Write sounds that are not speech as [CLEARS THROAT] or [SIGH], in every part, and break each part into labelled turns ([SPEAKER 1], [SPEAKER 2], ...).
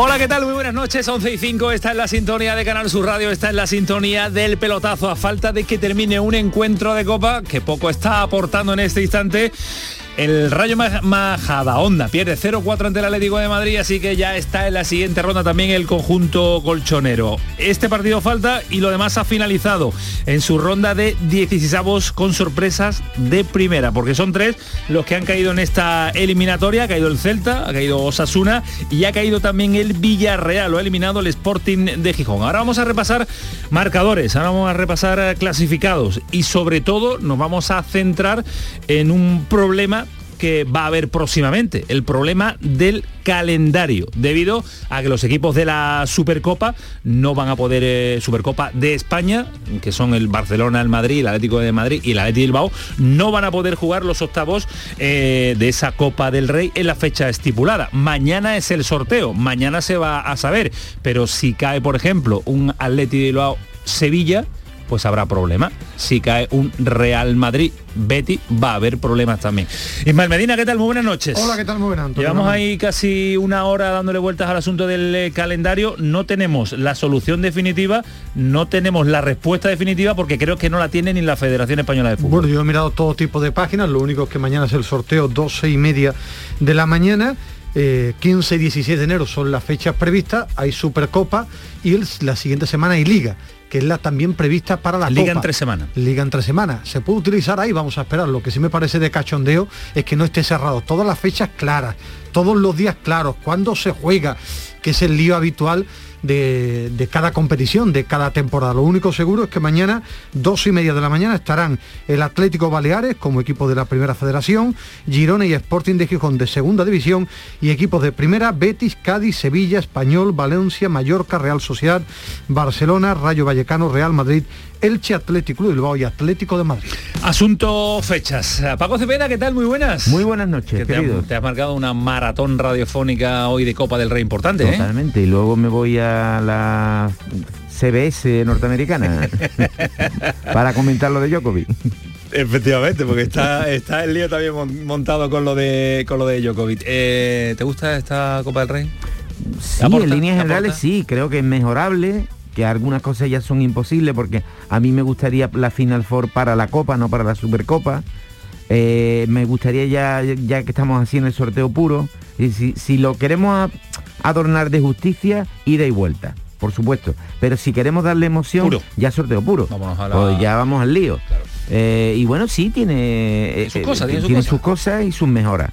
[SPEAKER 1] Hola, ¿qué tal? Muy buenas noches, 11 y 5, está en la sintonía de Canal Sur Radio, está en la sintonía del pelotazo, a falta de que termine un encuentro de Copa, que poco está aportando en este instante, el Rayo Majada Onda pierde 0-4 ante el Atlético de Madrid, así que ya está en la siguiente ronda también el conjunto colchonero. Este partido falta y lo demás ha finalizado en su ronda de 16 con sorpresas de primera, porque son tres los que han caído en esta eliminatoria. Ha caído el Celta, ha caído Osasuna y ha caído también el Villarreal, lo ha eliminado el Sporting de Gijón. Ahora vamos a repasar marcadores, ahora vamos a repasar clasificados y sobre todo nos vamos a centrar en un problema que va a haber próximamente, el problema del calendario, debido a que los equipos de la Supercopa no van a poder, eh, Supercopa de España, que son el Barcelona, el Madrid, el Atlético de Madrid y el Atlético de Bilbao, no van a poder jugar los octavos eh, de esa Copa del Rey en la fecha estipulada. Mañana es el sorteo, mañana se va a saber, pero si cae, por ejemplo, un Atlético de Bilbao Sevilla, pues habrá problema. Si cae un Real Madrid Betty, va a haber problemas también. Ismael Medina, ¿qué tal? Muy buenas noches.
[SPEAKER 2] Hola, ¿qué tal? Muy buenas. Antonio.
[SPEAKER 1] Llevamos ahí casi una hora dándole vueltas al asunto del eh, calendario. No tenemos la solución definitiva, no tenemos la respuesta definitiva porque creo que no la tiene ni la Federación Española de Fútbol.
[SPEAKER 2] Bueno, yo he mirado todo tipo de páginas, lo único es que mañana es el sorteo 12 y media de la mañana. Eh, 15 y 16 de enero son las fechas previstas, hay Supercopa y el- la siguiente semana hay Liga, que es la también prevista para la
[SPEAKER 1] Liga
[SPEAKER 2] Copa.
[SPEAKER 1] en tres semanas.
[SPEAKER 2] Liga en tres semanas. Se puede utilizar ahí, vamos a esperar. Lo que sí me parece de cachondeo es que no esté cerrado. Todas las fechas claras, todos los días claros, cuándo se juega, que es el lío habitual de, de cada competición, de cada temporada. Lo único seguro es que mañana, dos y media de la mañana, estarán el Atlético Baleares como equipo de la Primera Federación, Girona y Sporting de Gijón de Segunda División y equipos de Primera, Betis, Cádiz, Sevilla, Español, Valencia, Mallorca, Real Sociedad, Barcelona, Rayo Vallecano, Real Madrid, Elche, Atlético de Bilbao y Atlético de Madrid.
[SPEAKER 1] Asunto fechas. Paco Cepeda, ¿qué tal? Muy buenas.
[SPEAKER 3] Muy buenas noches,
[SPEAKER 1] Que te, has, te has marcado una maratón radiofónica hoy de Copa del Rey importante, ¿eh?
[SPEAKER 3] Totalmente. Y luego me voy a la CBS norteamericana [LAUGHS] para comentar lo de Djokovic.
[SPEAKER 1] Efectivamente, porque está, está el lío también mon- montado con lo de con lo de Djokovic. Eh, ¿Te gusta esta Copa del Rey?
[SPEAKER 3] Sí,
[SPEAKER 1] aporta?
[SPEAKER 3] en líneas
[SPEAKER 1] ¿Te
[SPEAKER 3] generales
[SPEAKER 1] aporta?
[SPEAKER 3] sí, creo que es mejorable, que algunas cosas ya son imposibles porque a mí me gustaría la Final Four para la Copa, no para la Supercopa. Eh, me gustaría ya, ya que estamos haciendo el sorteo puro, y si, si lo queremos adornar de justicia, ida y vuelta, por supuesto. Pero si queremos darle emoción,
[SPEAKER 1] Puro.
[SPEAKER 3] ya sorteo puro.
[SPEAKER 1] Vámonos a la-
[SPEAKER 3] Pues ya vamos al lío.
[SPEAKER 1] Claro.
[SPEAKER 3] Eh, y bueno, sí, tiene, eh,
[SPEAKER 1] sus cosas, tiene sus cosas.
[SPEAKER 3] sus cosas y sus mejoras.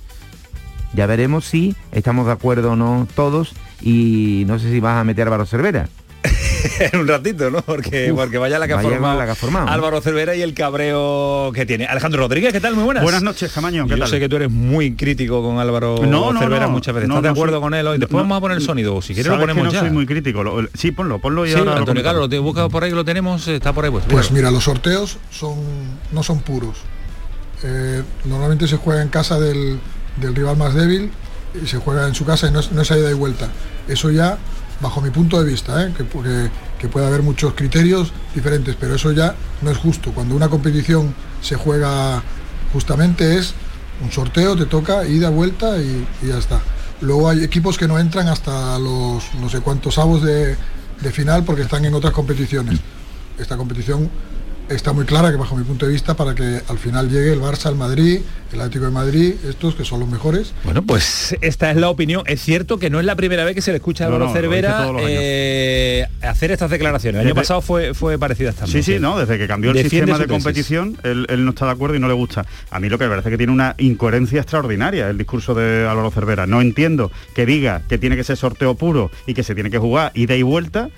[SPEAKER 3] Ya veremos si estamos de acuerdo o no todos y no sé si vas a meter a Álvaro Cervera. [LAUGHS]
[SPEAKER 1] en un ratito, ¿no? Porque,
[SPEAKER 3] Uf,
[SPEAKER 1] porque vaya la que ha
[SPEAKER 3] vaya
[SPEAKER 1] formado,
[SPEAKER 3] la que ha formado.
[SPEAKER 1] Álvaro Cervera y el cabreo que tiene. Alejandro Rodríguez, ¿qué tal? Muy buenas.
[SPEAKER 4] Buenas noches, Camaño, ¿qué
[SPEAKER 1] Yo
[SPEAKER 4] tal?
[SPEAKER 1] sé que tú eres muy crítico con Álvaro
[SPEAKER 4] No, no,
[SPEAKER 1] Cervera
[SPEAKER 4] no.
[SPEAKER 1] muchas veces.
[SPEAKER 4] No,
[SPEAKER 1] ¿Estás de acuerdo
[SPEAKER 4] soy-
[SPEAKER 1] con él hoy? Después
[SPEAKER 4] no,
[SPEAKER 1] vamos a poner el sonido. Si quieres lo ponemos
[SPEAKER 4] no
[SPEAKER 1] ya.
[SPEAKER 4] soy muy crítico. Lo- sí, ponlo, ponlo y
[SPEAKER 1] Sí,
[SPEAKER 4] ahora lo
[SPEAKER 1] Antonio Carlos,
[SPEAKER 4] comentamos.
[SPEAKER 1] lo te busca por ahí que lo tenemos, está por ahí pues.
[SPEAKER 5] Pues mira, los sorteos son, no son puros. Eh, normalmente se juega en casa del, del rival más débil y se juega en su casa y no es, no es a ida y vuelta. Eso ya, bajo mi punto de vista, ¿eh? que, que- puede haber muchos criterios diferentes, pero eso ya no es justo. Cuando una competición se juega justamente es un sorteo, te toca ida, vuelta y, ya está. Luego hay equipos que no entran hasta los no sé cuántos avos de final porque están en otras competiciones. Esta competición está muy clara que bajo mi punto de vista para que al final llegue el Barça, el Madrid, el Atlético de Madrid, estos que son los mejores.
[SPEAKER 1] Bueno, pues esta es la opinión. Es cierto que no es la primera vez que se le escucha a Álvaro
[SPEAKER 4] no,
[SPEAKER 1] Cervera eh, hacer estas declaraciones. El año
[SPEAKER 4] Desde-
[SPEAKER 1] pasado fue, fue parecida esta
[SPEAKER 4] Sí, sí, no, desde que cambió el sistema de competición, él, él no está de acuerdo y no le gusta. A mí lo que me parece que tiene una incoherencia extraordinaria el discurso de Álvaro Cervera. No entiendo que diga que tiene que ser sorteo puro y que se tiene que jugar ida y vuelta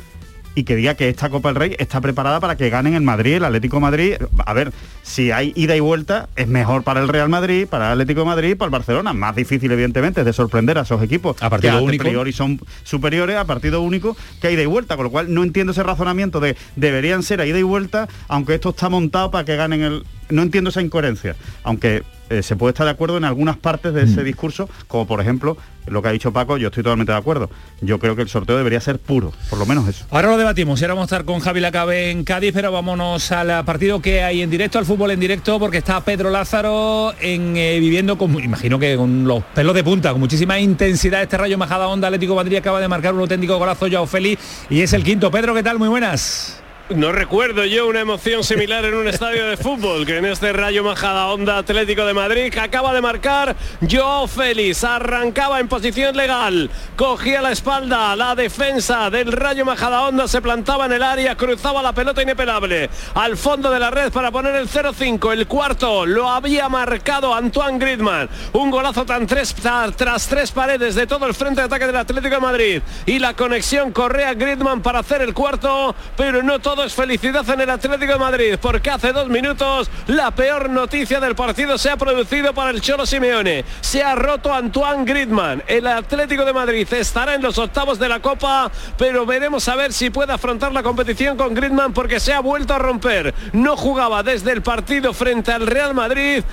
[SPEAKER 4] y que diga que esta Copa del Rey está preparada para que ganen el Madrid, el Atlético de Madrid. A ver, si hay ida y vuelta, es mejor para el Real Madrid, para el Atlético de Madrid, para el Barcelona. Más difícil, evidentemente, es de sorprender a esos equipos
[SPEAKER 1] A partido
[SPEAKER 4] que
[SPEAKER 1] único.
[SPEAKER 4] priori son superiores a partido único que a ida y vuelta, con lo cual no entiendo ese razonamiento de deberían ser a ida y vuelta, aunque esto está montado para que ganen el... No entiendo esa incoherencia, aunque eh, se puede estar de acuerdo en algunas partes de
[SPEAKER 1] Mm.
[SPEAKER 4] ese discurso, como por ejemplo lo que ha dicho Paco, yo estoy totalmente de acuerdo. Yo creo que el sorteo debería ser puro, por lo menos eso.
[SPEAKER 1] Ahora lo debatimos y ahora vamos a estar con Javi Lacabe en Cádiz, pero vámonos al partido que hay en directo, al fútbol en directo, porque está Pedro Lázaro en, eh, viviendo con, imagino que con los pelos de punta, con muchísima intensidad este rayo Majada Onda Atlético Madrid acaba de marcar un auténtico golazo Joao Félix y es el quinto. Pedro, ¿qué tal? Muy buenas.
[SPEAKER 6] No recuerdo yo una emoción similar en un estadio de fútbol que en este Rayo Majada Onda Atlético de Madrid que acaba de marcar Joao Félix. Arrancaba en posición legal, cogía la espalda, la defensa del Rayo Majada Onda se plantaba en el área, cruzaba la pelota inapelable al fondo de la red para poner el 0-5. El cuarto lo había marcado Antoine Griezmann. Un golazo tan tres, tras tres paredes de todo el frente de ataque del Atlético de Madrid y la conexión Correa Griezmann para hacer el cuarto, pero no todo es felicidad en el Atlético de Madrid, porque hace dos minutos la peor noticia del partido se ha producido para el Cholo Simeone. Se ha roto Antoine Griezmann. El Atlético de Madrid estará en los octavos de la Copa, pero veremos a ver si puede afrontar la competición con Griezmann porque se ha vuelto a romper. No jugaba desde el partido frente al Real Madrid,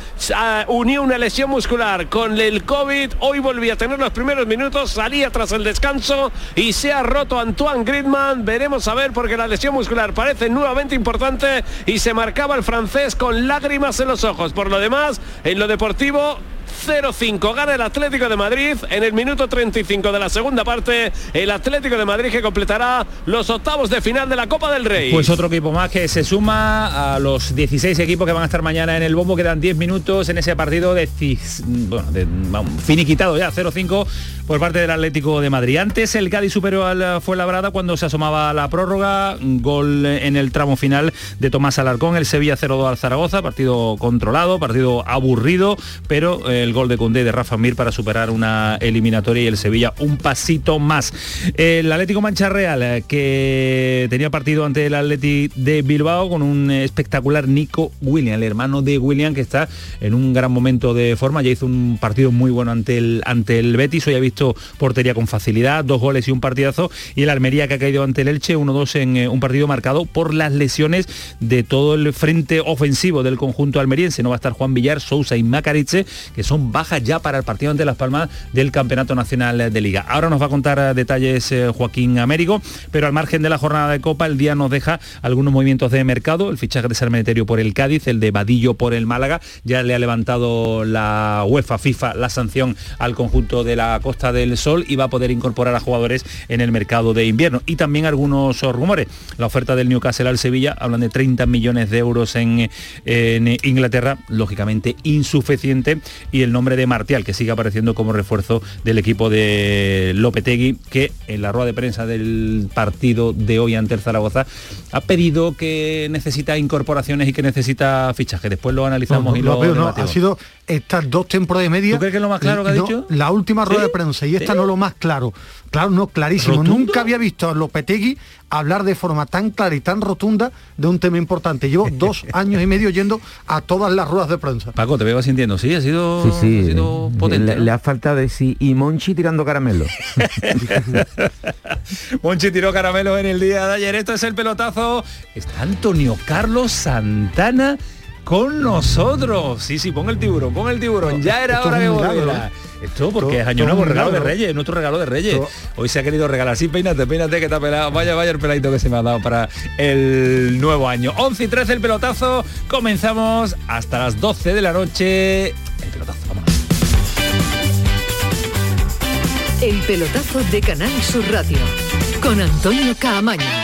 [SPEAKER 6] unió una lesión muscular con el COVID, hoy volvía a tener los primeros minutos, salía tras el descanso y se ha roto Antoine Griezmann. Veremos a ver porque la lesión muscular parece nuevamente importante y se marcaba el francés con lágrimas en los ojos. Por lo demás, en lo deportivo 0-5 gana el Atlético de Madrid en el minuto 35 de la segunda parte. El Atlético de Madrid que completará los octavos de final de la Copa del Rey.
[SPEAKER 1] Pues otro equipo más que se suma a los 16 equipos que van a estar mañana en el bombo. Quedan 10 minutos en ese partido de, bueno, finiquitado ya, 0-5 por parte del Atlético de Madrid. Antes el Cádiz superó al Fuenlabrada cuando se asomaba a la prórroga. Gol en el tramo final de Tomás Alarcón. El Sevilla 0-2 al Zaragoza. Partido controlado, partido aburrido, pero el gol de Condé de Rafa Mir para superar una eliminatoria y el Sevilla un pasito más. El Atlético Mancha Real eh, que tenía partido ante el Atleti de Bilbao con un espectacular Nico William, el hermano de William que está en un gran momento de forma, ya hizo un partido muy bueno ante el ante el Betis, hoy ha visto portería con facilidad, dos goles y un partidazo y el Almería que ha caído ante el Elche 1-2 en eh, un partido marcado por las lesiones de todo el frente ofensivo del conjunto almeriense. No va a estar Juan Villar, Sousa y Macariche, que son bajas ya para el partido ante Las Palmas del Campeonato Nacional de Liga. Ahora nos va a contar eh, detalles eh, Joaquín Américo, pero al margen de la jornada de Copa, el día nos deja algunos movimientos de mercado, el fichaje de Sarmenterio por el Cádiz, el de Vadillo por el Málaga, ya le ha levantado la UEFA, FIFA, la sanción al conjunto de la Costa del Sol y va a poder incorporar a jugadores en el mercado de invierno. Y también algunos rumores, la oferta del Newcastle al Sevilla, hablan de 30 millones de euros en Inglaterra, lógicamente insuficiente, y el nombre de Martial, que sigue apareciendo como refuerzo del equipo de Lopetegui, que en la rueda de prensa del partido de hoy ante el Zaragoza ha pedido que necesita incorporaciones y que necesita fichaje. Después lo analizamos
[SPEAKER 2] No, no,
[SPEAKER 1] y
[SPEAKER 2] lo veo, no, ha sido estas dos temporadas y media.
[SPEAKER 1] ¿Tú crees que es lo más claro que ha dicho?
[SPEAKER 2] La última rueda
[SPEAKER 1] ¿Sí?
[SPEAKER 2] de prensa y esta
[SPEAKER 1] ¿Sí?
[SPEAKER 2] no lo más claro. Claro, no, clarísimo.
[SPEAKER 1] ¿Rotundo?
[SPEAKER 2] Nunca había visto a Lopetegui hablar de forma tan clara y tan rotunda de un tema importante. Llevo [LAUGHS] dos años y medio yendo a todas las ruedas de prensa.
[SPEAKER 1] Paco, te veo sintiendo, sí, ha sido,
[SPEAKER 3] Sí, sí.
[SPEAKER 1] ha sido potente.
[SPEAKER 3] le,
[SPEAKER 1] ¿no?
[SPEAKER 3] le ha faltado decir y Monchi tirando caramelo. [LAUGHS]
[SPEAKER 1] Monchi tiró caramelo en el día de ayer. Esto es el pelotazo. Está Antonio Carlos Santana con nosotros. Sí, sí, pon el tiburón, pon el tiburón. Ya era
[SPEAKER 2] esto
[SPEAKER 1] hora que volviera. Esto porque es año nuevo, regalo de. Reyes, nuestro regalo de Reyes. Hoy se ha querido regalar. Sí, peínate, peínate que está pelado. Vaya, vaya el peladito que se me ha dado para el nuevo año. 11 y 13 el pelotazo. Comenzamos hasta las 12 de la noche. El pelotazo, vámonos.
[SPEAKER 7] El pelotazo de Canal Sur Radio con Antonio Caamaño.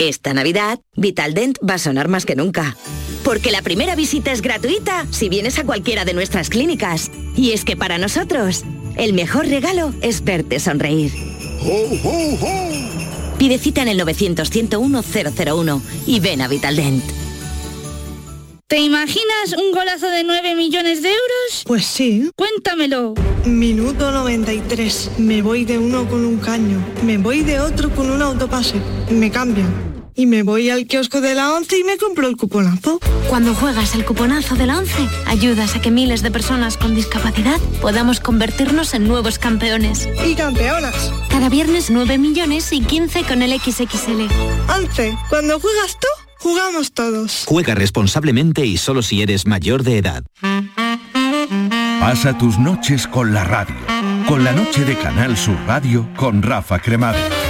[SPEAKER 8] Esta Navidad, Vitaldent va a sonar más que nunca. Porque la primera visita es gratuita si vienes a cualquiera de nuestras clínicas. Y es que para nosotros, el mejor regalo es verte sonreír. Pide cita en el 900-101-001 y ven a Vitaldent.
[SPEAKER 9] ¿Te imaginas un golazo de 9 millones de euros?
[SPEAKER 10] Pues sí.
[SPEAKER 9] Cuéntamelo.
[SPEAKER 10] Minuto 93. Me voy de uno con un caño. Me voy de otro con un autopase. Me cambian. Y me voy al kiosco de la 11 y me compro el cuponazo.
[SPEAKER 11] Cuando juegas el cuponazo de la 11, ayudas a que miles de personas con discapacidad podamos convertirnos en nuevos campeones.
[SPEAKER 10] Y campeonas.
[SPEAKER 11] Cada viernes 9 millones y 15 con el XXL.
[SPEAKER 10] 11. Cuando juegas tú, jugamos todos.
[SPEAKER 12] Juega responsablemente y solo si eres mayor de edad.
[SPEAKER 13] Pasa tus noches con la radio. Con la noche de Canal Sur Radio con Rafa Cremades.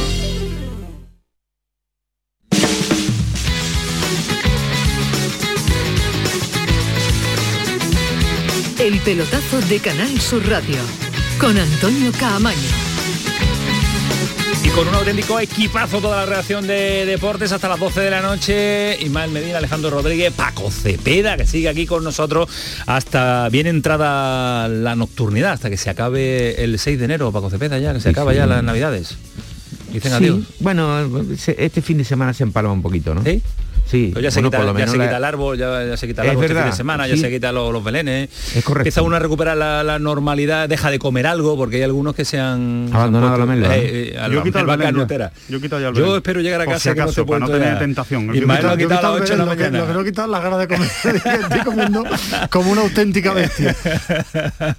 [SPEAKER 7] El pelotazo de Canal Sur Radio con Antonio Caamaño.
[SPEAKER 1] Y con un auténtico equipazo toda la reacción de deportes hasta las 12 de la noche. Ismael Medina, Alejandro Rodríguez, Paco Cepeda, que sigue aquí con nosotros hasta bien entrada la nocturnidad, hasta que se acabe el 6 de enero, Paco Cepeda ya, que se
[SPEAKER 3] Sí,
[SPEAKER 1] acaba
[SPEAKER 3] sí.
[SPEAKER 1] ya las navidades. Dicen
[SPEAKER 3] Sí,
[SPEAKER 1] adiós.
[SPEAKER 3] Bueno, este fin de semana se empalma un poquito, ¿no?
[SPEAKER 1] ¿Sí? Pero ya se,
[SPEAKER 3] bueno,
[SPEAKER 1] quita,
[SPEAKER 3] por lo
[SPEAKER 1] ya
[SPEAKER 3] menos
[SPEAKER 1] se
[SPEAKER 3] la-
[SPEAKER 1] quita el árbol, ya, ya se quita el árbol este fin de semana, ya
[SPEAKER 3] sí.
[SPEAKER 1] se quita los, los belenes.
[SPEAKER 3] Es correcto.
[SPEAKER 1] Empieza uno a recuperar la, la normalidad, deja de comer algo, porque hay algunos que se han...
[SPEAKER 3] Abandonado
[SPEAKER 1] se han
[SPEAKER 3] la melva,
[SPEAKER 1] eh, eh, a
[SPEAKER 4] Yo
[SPEAKER 1] la
[SPEAKER 4] quitado el Belén ya. Yo he quitado ya el
[SPEAKER 1] Yo espero llegar a casa
[SPEAKER 4] si
[SPEAKER 1] que no
[SPEAKER 4] acaso, para no tener
[SPEAKER 1] ya.
[SPEAKER 4] tentación.
[SPEAKER 1] Ismael lo ha
[SPEAKER 4] quitado-
[SPEAKER 1] a las
[SPEAKER 2] Lo
[SPEAKER 1] 8 de la mañana.
[SPEAKER 2] Lo que no he quitado es las ganas de comer. [LAUGHS] Estoy comiendo como una auténtica bestia. [LAUGHS]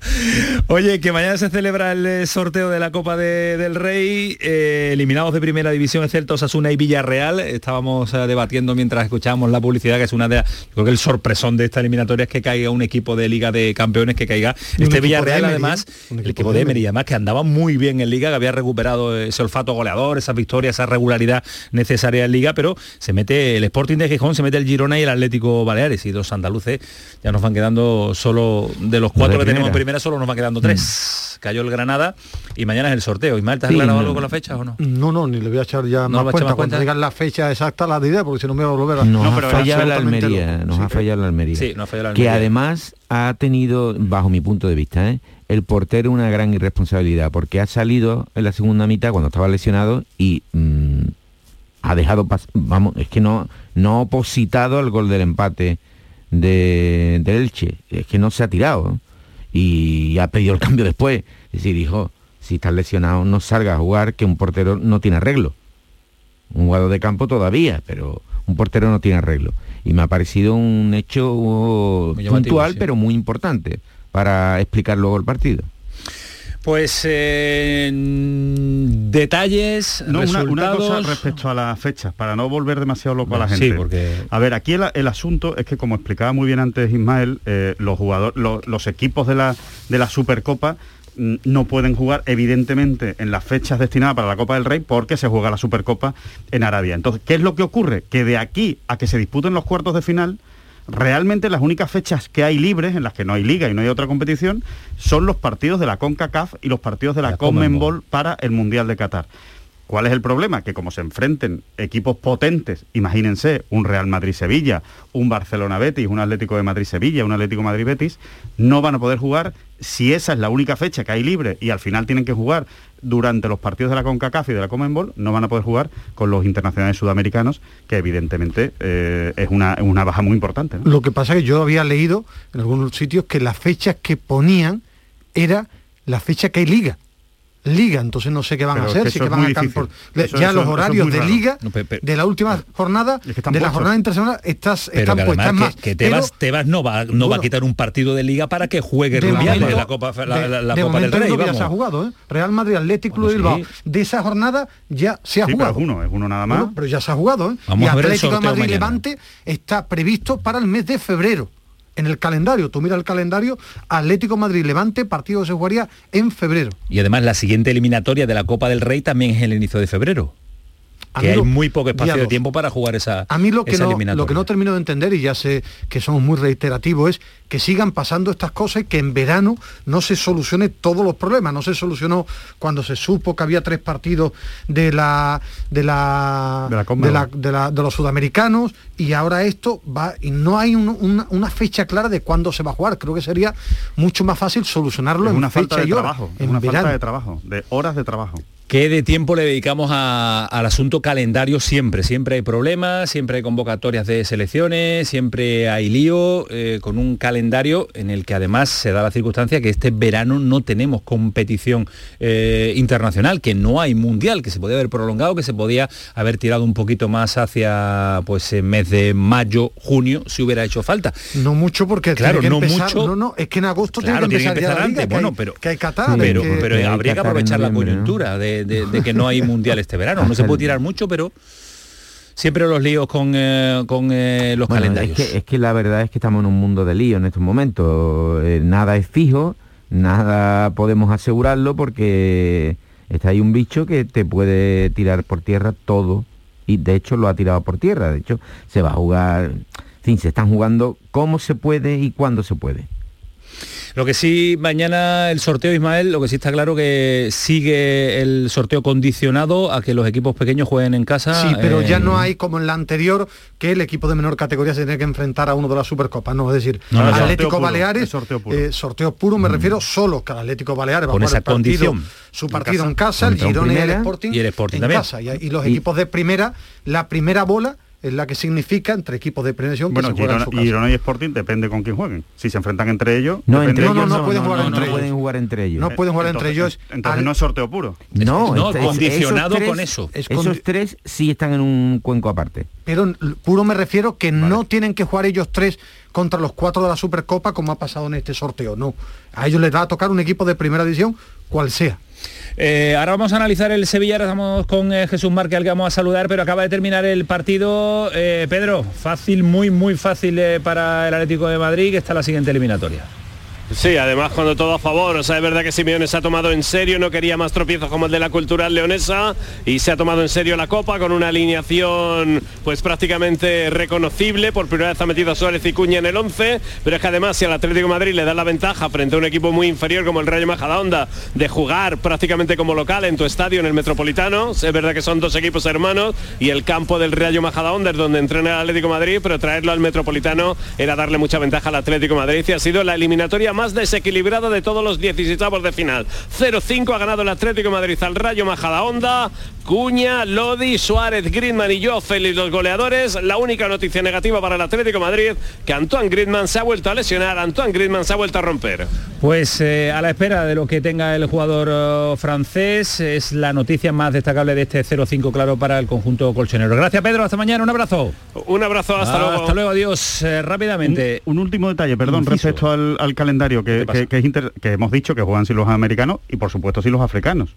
[SPEAKER 1] Oye, que mañana se celebra el eh, sorteo de la Copa de- del Rey, eh, eliminados de Primera División, excepto Osasuna y Villarreal. Estábamos eh, debatiendo mientras escuchábamos la publicidad, que es una de las, yo creo que el sorpresón de esta eliminatoria es que caiga un equipo de Liga de Campeones, que caiga
[SPEAKER 2] Y
[SPEAKER 1] este Villarreal,
[SPEAKER 2] Emery,
[SPEAKER 1] además,
[SPEAKER 2] ¿eh?
[SPEAKER 1] El
[SPEAKER 2] equipo
[SPEAKER 1] equipo
[SPEAKER 2] de Emery.
[SPEAKER 1] Además que andaba muy bien en Liga, que había recuperado ese olfato goleador, esas victorias, esa regularidad necesaria en Liga, pero se mete el Sporting de Gijón, se mete el Girona y el Atlético Baleares, y los andaluces ya nos van quedando solo de los cuatro
[SPEAKER 3] de
[SPEAKER 1] que tenemos en
[SPEAKER 3] primera.
[SPEAKER 1] solo nos va quedando tres. Cayó el Granada y mañana es el sorteo. ¿te has
[SPEAKER 3] Sí,
[SPEAKER 1] aclarado
[SPEAKER 3] no.
[SPEAKER 1] algo con la fecha o no?
[SPEAKER 2] No, no, ni le voy a echar ya
[SPEAKER 1] ¿No
[SPEAKER 2] más cuenta. Cuando digan la fecha exacta la diré, porque si no me a volver a...
[SPEAKER 3] Nos
[SPEAKER 4] No,
[SPEAKER 3] ha fallado la Almería, nos
[SPEAKER 2] Sí,
[SPEAKER 3] ha fallado la Almería.
[SPEAKER 1] Sí, nos ha fallado la
[SPEAKER 3] Que además ha tenido, bajo mi punto de vista, ¿eh? el portero una gran irresponsabilidad, porque ha salido en la segunda mitad cuando estaba lesionado y mm, ha dejado, vamos, es que no, no ha opositado al gol del empate de, del Elche, es que no se ha tirado y ha pedido el cambio después. Es decir, dijo, si estás lesionado no salga a jugar, que un portero no tiene arreglo un jugador de campo todavía, pero un portero no tiene arreglo. Y me ha parecido un hecho puntual,
[SPEAKER 1] sí.
[SPEAKER 3] pero muy importante para explicar luego el partido.
[SPEAKER 1] Pues eh, detalles,
[SPEAKER 4] No, una, una
[SPEAKER 1] resultados.
[SPEAKER 4] cosa respecto a las fechas, para no volver demasiado loco a la
[SPEAKER 1] Sí,
[SPEAKER 4] gente.
[SPEAKER 1] porque-
[SPEAKER 4] A ver, aquí el, el asunto es que, como explicaba muy bien antes Ismael, eh, los jugadores, los, los equipos de la, de la Supercopa no pueden jugar evidentemente en las fechas destinadas para la Copa del Rey porque se juega la Supercopa en Arabia. Entonces, ¿qué es lo que ocurre? Que de aquí a que se disputen los cuartos de final, realmente las únicas fechas que hay libres, en las que no hay liga y no hay otra competición, son los partidos de la CONCACAF y los partidos de la,
[SPEAKER 1] La. Conmebol
[SPEAKER 4] para el Mundial de Qatar. ¿Cuál es el problema? Que como se enfrenten equipos potentes, imagínense, un Real Madrid-Sevilla, un Barcelona-Betis, un Atlético de Madrid-Sevilla, un Atlético Madrid-Betis, no van a poder jugar si esa es la única fecha que hay libre y al final tienen que jugar durante los partidos de la CONCACAF y de la Conmebol, no van a poder jugar con los internacionales sudamericanos, que evidentemente eh, es una, baja muy importante.
[SPEAKER 2] Lo que pasa es que yo había leído en algunos sitios que las fechas que ponían era la fecha que hay liga. Liga, entonces no sé qué van
[SPEAKER 4] Pero
[SPEAKER 2] a hacer,
[SPEAKER 4] que
[SPEAKER 2] si que van a can-
[SPEAKER 4] difícil.
[SPEAKER 2] por- le-
[SPEAKER 4] Eso-
[SPEAKER 2] ya
[SPEAKER 4] eso-
[SPEAKER 2] los horarios de liga
[SPEAKER 1] No,
[SPEAKER 2] de la última jornada,
[SPEAKER 4] que
[SPEAKER 2] de la jornada internacional, estás, están
[SPEAKER 1] que
[SPEAKER 2] puestas
[SPEAKER 1] además
[SPEAKER 2] más.
[SPEAKER 1] que, que Tebas, Tebas no va, no va a quitar un partido de liga para que juegue
[SPEAKER 2] de
[SPEAKER 1] Rubiales
[SPEAKER 2] momento-
[SPEAKER 1] la Copa, la,
[SPEAKER 2] de-
[SPEAKER 1] la- la
[SPEAKER 2] de
[SPEAKER 1] Copa del Rey.
[SPEAKER 2] que ya se ha jugado, ¿eh? Real Madrid, Atlético Club de
[SPEAKER 1] Bueno,
[SPEAKER 2] Bilbao.
[SPEAKER 1] sí.
[SPEAKER 2] De esa jornada ya se ha
[SPEAKER 4] Sí, pero
[SPEAKER 2] jugado.
[SPEAKER 4] es uno, es uno nada más.
[SPEAKER 2] Bueno, pero ya se ha jugado, ¿eh?
[SPEAKER 1] Vamos
[SPEAKER 2] y Atlético de Madrid
[SPEAKER 1] mañana.
[SPEAKER 2] Levante está previsto para el mes de febrero. En el calendario. Tú mira el calendario, Atlético Madrid Levante, partido se jugaría en febrero.
[SPEAKER 1] Y además la siguiente eliminatoria de la Copa del Rey también es el inicio de febrero. Que hay
[SPEAKER 2] lo-
[SPEAKER 1] muy poco espacio de tiempo para jugar esa,
[SPEAKER 2] A mí lo que, no, lo que no termino de entender, y ya sé que somos muy reiterativos, es que sigan pasando estas cosas y que en verano no se solucione todos los problemas. No se solucionó cuando se supo que había tres partidos de la de la
[SPEAKER 4] De la
[SPEAKER 2] de,
[SPEAKER 4] Conmebol.
[SPEAKER 2] la- de la- de los sudamericanos y ahora esto va y no hay un- una, una fecha clara de cuándo se va a jugar. Creo que sería mucho más fácil solucionarlo
[SPEAKER 4] Es
[SPEAKER 2] en
[SPEAKER 4] una
[SPEAKER 2] fecha
[SPEAKER 4] falta de
[SPEAKER 2] y hora,
[SPEAKER 4] trabajo,
[SPEAKER 2] en
[SPEAKER 4] una
[SPEAKER 2] verano.
[SPEAKER 4] falta de trabajo, de horas de trabajo.
[SPEAKER 1] ¿Qué de tiempo le dedicamos a- al asunto calendario siempre? Siempre hay problemas, siempre hay convocatorias de selecciones, siempre hay lío eh, con un calendario en el que además se da la circunstancia que este verano no tenemos competición eh, internacional, que no hay mundial, que se podía haber prolongado, que se podía haber tirado un poquito más hacia pues el mes de mayo, junio, si hubiera hecho falta.
[SPEAKER 2] No mucho porque
[SPEAKER 1] Claro,
[SPEAKER 2] tiene que
[SPEAKER 1] no
[SPEAKER 2] empezar-
[SPEAKER 1] mucho.
[SPEAKER 2] No, no, es que en agosto
[SPEAKER 1] Claro,
[SPEAKER 2] tiene que empezar,
[SPEAKER 1] antes,
[SPEAKER 2] que
[SPEAKER 1] bueno, pero
[SPEAKER 2] que hay Qatar,
[SPEAKER 1] pero,
[SPEAKER 2] que-
[SPEAKER 1] pero
[SPEAKER 3] hay
[SPEAKER 1] habría que aprovechar la coyuntura de, de- de que no hay mundial este verano. No se puede tirar mucho, pero siempre los líos con, eh, con eh, los
[SPEAKER 3] Bueno,
[SPEAKER 1] calendarios.
[SPEAKER 3] Es que, es que la verdad es que estamos en un mundo de lío en estos momentos. Eh, nada es fijo, nada podemos asegurarlo porque está ahí un bicho que te puede tirar por tierra todo y de hecho lo ha tirado por tierra. De hecho, se va a jugar, en fin, se están jugando cómo se puede y cuándo se puede.
[SPEAKER 1] Lo que sí, mañana el sorteo, Ismael, lo que sí está claro que sigue el sorteo condicionado a que los equipos pequeños jueguen en casa.
[SPEAKER 2] Sí, pero ya
[SPEAKER 1] eh,
[SPEAKER 2] no hay como en la anterior que el equipo de menor categoría se tiene que enfrentar a uno de la Supercopa, no, es decir,
[SPEAKER 1] No, no,
[SPEAKER 2] Atlético
[SPEAKER 4] sorteo puro,
[SPEAKER 2] Baleares,
[SPEAKER 4] es sorteo puro.
[SPEAKER 2] eh, sorteo puro, me refiero solo que al Atlético Baleares va a
[SPEAKER 1] Con
[SPEAKER 2] jugar
[SPEAKER 1] esa
[SPEAKER 2] el partido,
[SPEAKER 1] condición.
[SPEAKER 2] su
[SPEAKER 4] En
[SPEAKER 2] partido
[SPEAKER 4] casa.
[SPEAKER 2] en casa, el Girona y el. Sporting,
[SPEAKER 1] Y el Sporting
[SPEAKER 2] en
[SPEAKER 1] también.
[SPEAKER 2] casa, y, y los
[SPEAKER 3] Y-
[SPEAKER 2] equipos de primera, la primera bola es la que significa entre equipos de primera división que
[SPEAKER 4] Bueno,
[SPEAKER 2] se juegan en
[SPEAKER 4] Girona,
[SPEAKER 2] su casa.
[SPEAKER 4] Girona y Sporting depende con quién jueguen. Si se enfrentan entre ellos,
[SPEAKER 3] No, entre
[SPEAKER 4] de
[SPEAKER 2] no,
[SPEAKER 3] ellos
[SPEAKER 2] no pueden jugar entre ellos.
[SPEAKER 3] pueden jugar entre ellos.
[SPEAKER 2] No pueden jugar entre ellos.
[SPEAKER 4] Entonces
[SPEAKER 2] al-
[SPEAKER 4] no es sorteo puro.
[SPEAKER 3] No,
[SPEAKER 1] No,
[SPEAKER 3] este-
[SPEAKER 1] condicionado
[SPEAKER 3] esos tres-
[SPEAKER 1] con eso.
[SPEAKER 2] Es
[SPEAKER 3] esos
[SPEAKER 2] condi-
[SPEAKER 3] tres sí están en un cuenco aparte.
[SPEAKER 2] Pero puro me refiero que no tienen que jugar ellos tres contra los cuatro de la Supercopa como ha pasado en este sorteo, no. A ellos les va a tocar un equipo de primera división, cual sea.
[SPEAKER 1] Eh, ahora vamos a analizar el Sevilla, ahora estamos con eh, Jesús Márquez al que vamos a saludar, pero acaba de terminar el partido. Eh, Pedro, fácil, muy, muy fácil para el Atlético de Madrid, que está la siguiente eliminatoria.
[SPEAKER 6] Sí, además cuando todo a favor, o sea, es verdad que Simeone se ha tomado en serio, no quería más tropiezos como el de la cultural leonesa y se ha tomado en serio la copa con una alineación pues prácticamente reconocible, por primera vez ha metido a Suárez y Cuña en el 11, pero es que además si al Atlético Madrid le da la ventaja frente a un equipo muy inferior como el Rayo Majadahonda de jugar prácticamente como local en tu estadio en el Metropolitano, es verdad que son dos equipos hermanos y el campo del Rayo Majadahonda es donde entrena el Atlético Madrid, pero traerlo al Metropolitano era darle mucha ventaja al Atlético Madrid y ha sido la eliminatoria más desequilibrada de todos los 16 de final. 0-5 ha ganado el Atlético de Madrid al Rayo Majadahonda, Cuña, Lodi, Suárez, Griezmann y yo, Félix los goleadores. La única noticia negativa para el Atlético de Madrid que Antoine Griezmann se ha vuelto a lesionar, Antoine Griezmann se ha vuelto a romper.
[SPEAKER 1] Pues eh, a la espera de lo que tenga el jugador eh, francés, es la noticia más destacable de este 0-5 claro para el conjunto colchonero. Gracias Pedro, hasta mañana, un abrazo.
[SPEAKER 6] Un abrazo, hasta luego.
[SPEAKER 1] Hasta luego, adiós. Eh, rápidamente.
[SPEAKER 4] Un, un último detalle, perdón,
[SPEAKER 1] Inciso.
[SPEAKER 4] respecto al, al calendario que,
[SPEAKER 1] ¿Qué pasa?
[SPEAKER 4] que- que es inter- que hemos dicho que juegan sin los americanos y por supuesto sin los africanos.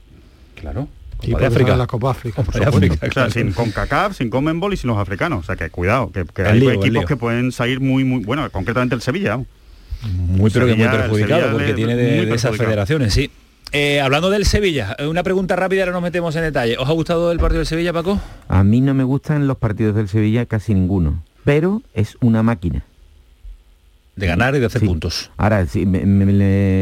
[SPEAKER 1] Claro.
[SPEAKER 2] Sí,
[SPEAKER 1] Copa de
[SPEAKER 2] porque
[SPEAKER 1] África.
[SPEAKER 2] la Copa África.
[SPEAKER 1] Copa de África,
[SPEAKER 4] O sea,
[SPEAKER 1] claro.
[SPEAKER 4] sin CONCACAF, sin Conmebol y sin los africanos. O sea, que cuidado, que, hay
[SPEAKER 1] lío,
[SPEAKER 4] equipos que pueden salir muy, muy... Bueno, concretamente el Sevilla.
[SPEAKER 1] Muy pero que muy perjudicado porque tiene de, de esas federaciones, sí. Eh, hablando del Sevilla, eh, una pregunta rápida, ahora nos metemos en detalle. ¿Os ha gustado el partido del Sevilla, Paco?
[SPEAKER 3] A mí no me gustan los partidos del Sevilla casi ninguno, pero es una máquina.
[SPEAKER 1] De ganar y de hacer
[SPEAKER 3] Sí.
[SPEAKER 1] puntos.
[SPEAKER 3] Ahora, sí, me-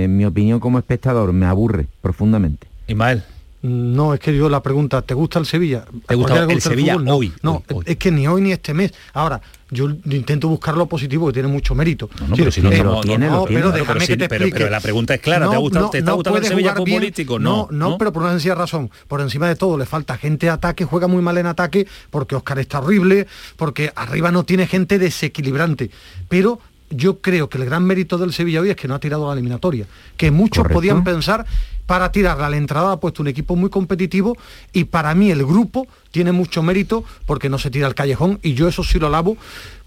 [SPEAKER 3] mi opinión como espectador me aburre profundamente.
[SPEAKER 1] Ismael.
[SPEAKER 2] No, es que yo la pregunta, ¿te gusta el Sevilla?
[SPEAKER 1] ¿Te gusta
[SPEAKER 2] ¿A cualquiera le
[SPEAKER 1] el Sevilla
[SPEAKER 2] fútbol? No,
[SPEAKER 1] hoy,
[SPEAKER 2] No,
[SPEAKER 1] hoy, hoy?
[SPEAKER 2] es que ni hoy ni este mes. Ahora, yo intento buscar lo positivo, que tiene mucho mérito.
[SPEAKER 1] No, no, pero si no,
[SPEAKER 2] eh,
[SPEAKER 1] no, no,
[SPEAKER 3] tiene,
[SPEAKER 1] no,
[SPEAKER 2] pero
[SPEAKER 1] sí,
[SPEAKER 2] te
[SPEAKER 1] la pregunta es clara, ¿te ha gustado- te está gustando el Sevilla futbolístico?
[SPEAKER 2] No,
[SPEAKER 1] No,
[SPEAKER 2] no,
[SPEAKER 1] no.
[SPEAKER 2] pero por una sencilla razón. Por encima de todo, le falta gente de ataque, juega muy mal en ataque, porque Oscar está horrible, porque arriba no tiene gente desequilibrante. Pero yo creo que el gran mérito del Sevilla hoy es que no ha tirado la eliminatoria. Que muchos
[SPEAKER 3] Correcto.
[SPEAKER 2] podían pensar para tirarla a la entrada ha puesto un equipo muy competitivo y para mí el grupo tiene mucho mérito porque no se tira al callejón y yo eso sí lo alabo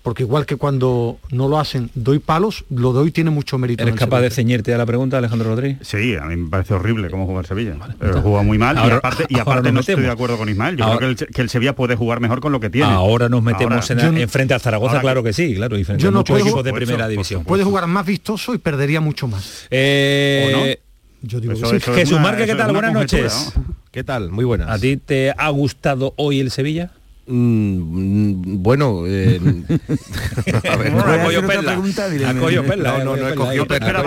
[SPEAKER 2] porque igual que cuando no lo hacen doy palos, lo doy tiene mucho mérito.
[SPEAKER 1] ¿Eres capaz de ceñirte a la pregunta, Alejandro Rodríguez?
[SPEAKER 4] Sí, a mí me parece horrible cómo juega el Sevilla. Pero juega muy mal
[SPEAKER 1] Ahora-
[SPEAKER 4] y aparte, y no estoy de acuerdo con Ismael. Yo
[SPEAKER 1] Ahora-
[SPEAKER 4] creo que el, que el Sevilla puede jugar mejor con lo que tiene.
[SPEAKER 1] Ahora nos metemos
[SPEAKER 4] Ahora-
[SPEAKER 1] en, en frente al Zaragoza, claro que sí, claro, y frente
[SPEAKER 2] Yo
[SPEAKER 1] a
[SPEAKER 2] no
[SPEAKER 1] muchos
[SPEAKER 2] puedo-
[SPEAKER 1] equipos de primera
[SPEAKER 2] eso,
[SPEAKER 1] división.
[SPEAKER 2] Puede jugar más vistoso y perdería mucho más.
[SPEAKER 1] Eh,
[SPEAKER 2] Yo digo
[SPEAKER 1] Eso-
[SPEAKER 2] que sí.
[SPEAKER 1] Jesús una- Márquez, ¿qué tal? Buenas noches.
[SPEAKER 14] ¿Qué tal? Muy buenas.
[SPEAKER 1] ¿A ti te ha gustado hoy el Sevilla?
[SPEAKER 14] Mm, bueno, eh, [LAUGHS] a ver, No,
[SPEAKER 1] eh,
[SPEAKER 14] no, no he
[SPEAKER 1] cogido
[SPEAKER 14] cogido
[SPEAKER 1] perla.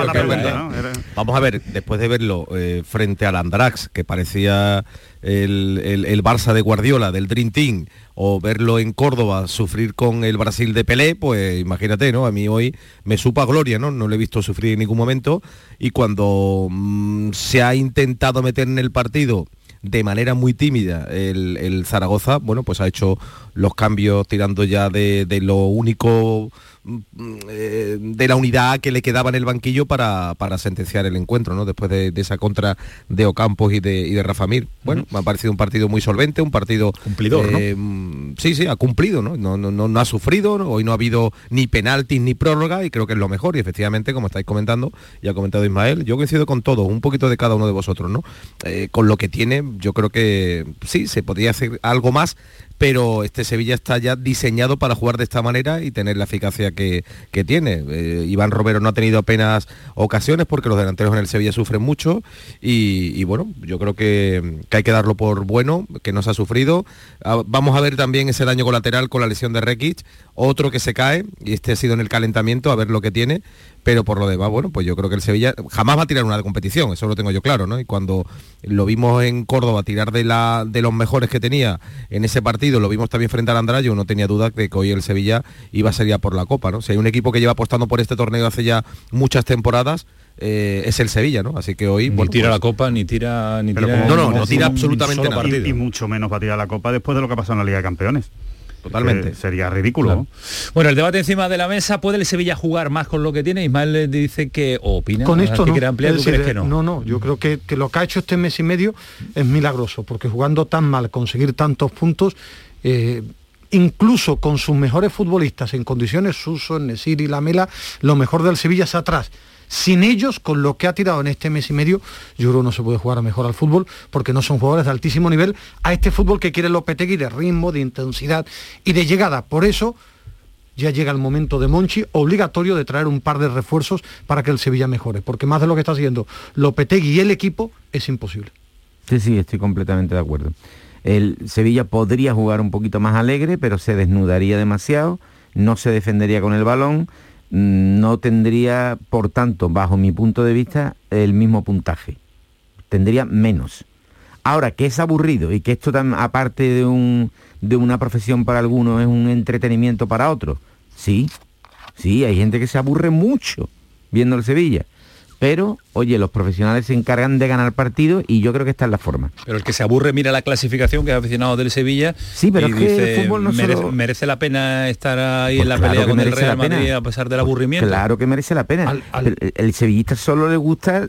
[SPEAKER 14] Vamos a ver, después de verlo eh, frente al Andrax, que parecía el, el- el Barça de Guardiola, del Dream Team, o verlo en Córdoba sufrir con el Brasil de Pelé, pues imagínate, ¿no? A mí hoy me supa gloria, ¿no? No le he visto sufrir en ningún momento y cuando mm, se ha intentado meter en el partido de manera muy tímida el, el Zaragoza, bueno, pues ha hecho los cambios tirando ya de, de lo único eh, de la unidad que le quedaba en el banquillo para, para sentenciar el encuentro, ¿no? Después de, de esa contra de Ocampos y de, y de Rafa Mir. Bueno, me ha parecido un partido muy solvente, un partido...
[SPEAKER 1] Cumplidor, ¿no?
[SPEAKER 14] eh, mm, Sí, sí, ha cumplido, ¿no? No, no, no, no ha sufrido, ¿no? hoy no ha habido ni penaltis ni prórroga y creo que es lo mejor. Y efectivamente, como estáis comentando, y ha comentado Ismael, yo coincido con todo, un poquito de cada uno de vosotros, ¿no? Eh, con lo que tiene, yo creo que sí, se podría hacer algo más, pero este Sevilla está ya diseñado para jugar de esta manera y tener la eficacia que, que tiene. Eh, Iván Romero no ha tenido apenas ocasiones porque los delanteros en el Sevilla sufren mucho y, bueno, yo creo que, que hay que darlo por bueno, que no se ha sufrido. Ah, Vamos a ver también ese daño colateral con la lesión de Rekic, otro que se cae y este ha sido en el calentamiento, a ver lo que tiene, pero por lo demás, bueno, pues yo creo que el Sevilla jamás va a tirar una competición, eso lo tengo yo claro, ¿no? Y cuando lo vimos en Córdoba tirar de, la, de los mejores que tenía en ese partido, lo vimos también frente al Andrayo, no tenía duda de que hoy el Sevilla iba a ser ya por la Copa, ¿no? Si hay un equipo que lleva apostando por este torneo hace ya muchas temporadas, eh, es el Sevilla, ¿no? Así que hoy...
[SPEAKER 1] Ni
[SPEAKER 14] bueno,
[SPEAKER 1] tira
[SPEAKER 14] pues,
[SPEAKER 1] la copa, ni tira... Ni tira
[SPEAKER 4] como-
[SPEAKER 14] no, no,
[SPEAKER 4] como-
[SPEAKER 14] no tira absolutamente nada.
[SPEAKER 4] Y, y mucho menos va a tirar la copa después de lo que ha pasado en la Liga de Campeones.
[SPEAKER 14] Totalmente.
[SPEAKER 4] Que sería ridículo. ¿no?
[SPEAKER 1] Bueno, el debate encima de la mesa, ¿puede el Sevilla jugar más con lo que tiene? Ismael le dice que o opina.
[SPEAKER 2] Con
[SPEAKER 1] ¿A
[SPEAKER 2] esto no.
[SPEAKER 1] quiere ampliar,
[SPEAKER 2] Es
[SPEAKER 1] ¿tú crees
[SPEAKER 2] decir,
[SPEAKER 1] que no?
[SPEAKER 2] No, no, yo creo que, que lo que ha hecho este mes y medio es milagroso, porque jugando tan mal, conseguir tantos puntos, eh, incluso con sus mejores futbolistas en condiciones, Suso, Nesiri, Lamela, lo mejor del Sevilla es atrás. Sin ellos, con lo que ha tirado en este mes y medio, yo creo que no se puede jugar mejor al fútbol, porque no son jugadores de altísimo nivel a este fútbol que quiere Lopetegui de ritmo, de intensidad y de llegada. Por eso, ya llega el momento de Monchi, obligatorio de traer un par de refuerzos para que el Sevilla mejore, porque más de lo que está haciendo Lopetegui y el equipo es imposible.
[SPEAKER 3] Sí, sí, estoy completamente de acuerdo. El Sevilla podría jugar un poquito más alegre, pero se desnudaría demasiado, no se defendería con el balón, no tendría, por tanto, bajo mi punto de vista, el mismo puntaje. Tendría menos. Ahora, que es aburrido y que esto, tam- aparte de, un, de una profesión para algunos, es un entretenimiento para otros, sí, sí, hay gente que se aburre mucho viendo el Sevilla. Pero, oye, los profesionales se encargan de ganar partidos y yo creo que esta es la forma.
[SPEAKER 1] Pero el que se aburre mira la clasificación que es aficionado del Sevilla
[SPEAKER 3] Sí, pero
[SPEAKER 1] y
[SPEAKER 3] es que el fútbol no
[SPEAKER 1] merece,
[SPEAKER 3] solo-
[SPEAKER 1] merece la pena estar ahí
[SPEAKER 3] Pues
[SPEAKER 1] en la
[SPEAKER 3] claro
[SPEAKER 1] pelea con el Real. Madrid a pesar del aburrimiento.
[SPEAKER 3] Claro que merece la pena. El, el sevillista solo le gusta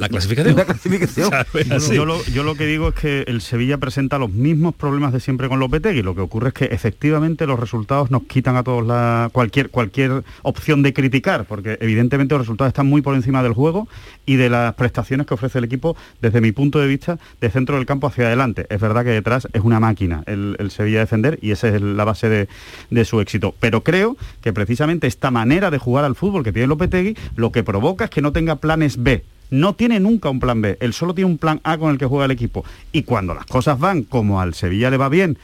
[SPEAKER 1] la clasificación.
[SPEAKER 3] La clasificación. [LAUGHS]
[SPEAKER 4] Yo, yo lo, yo lo que digo es que el Sevilla presenta los mismos problemas de siempre con Lopetegui. Lo que ocurre es que efectivamente los resultados nos quitan a todos la, cualquier, cualquier opción de criticar, porque evidentemente los resultados están muy por encima del juego y de las prestaciones que ofrece el equipo desde mi punto de vista de centro del campo hacia adelante. Es verdad que detrás es una máquina el, el Sevilla a defender y esa es la base de, de su éxito. Pero creo que precisamente esta manera de jugar al fútbol que tiene Lopetegui lo que provoca es que no tenga planes B no tiene nunca un plan B, él solo tiene un plan A con el que juega el equipo. Y cuando las cosas van como al Sevilla le va bien,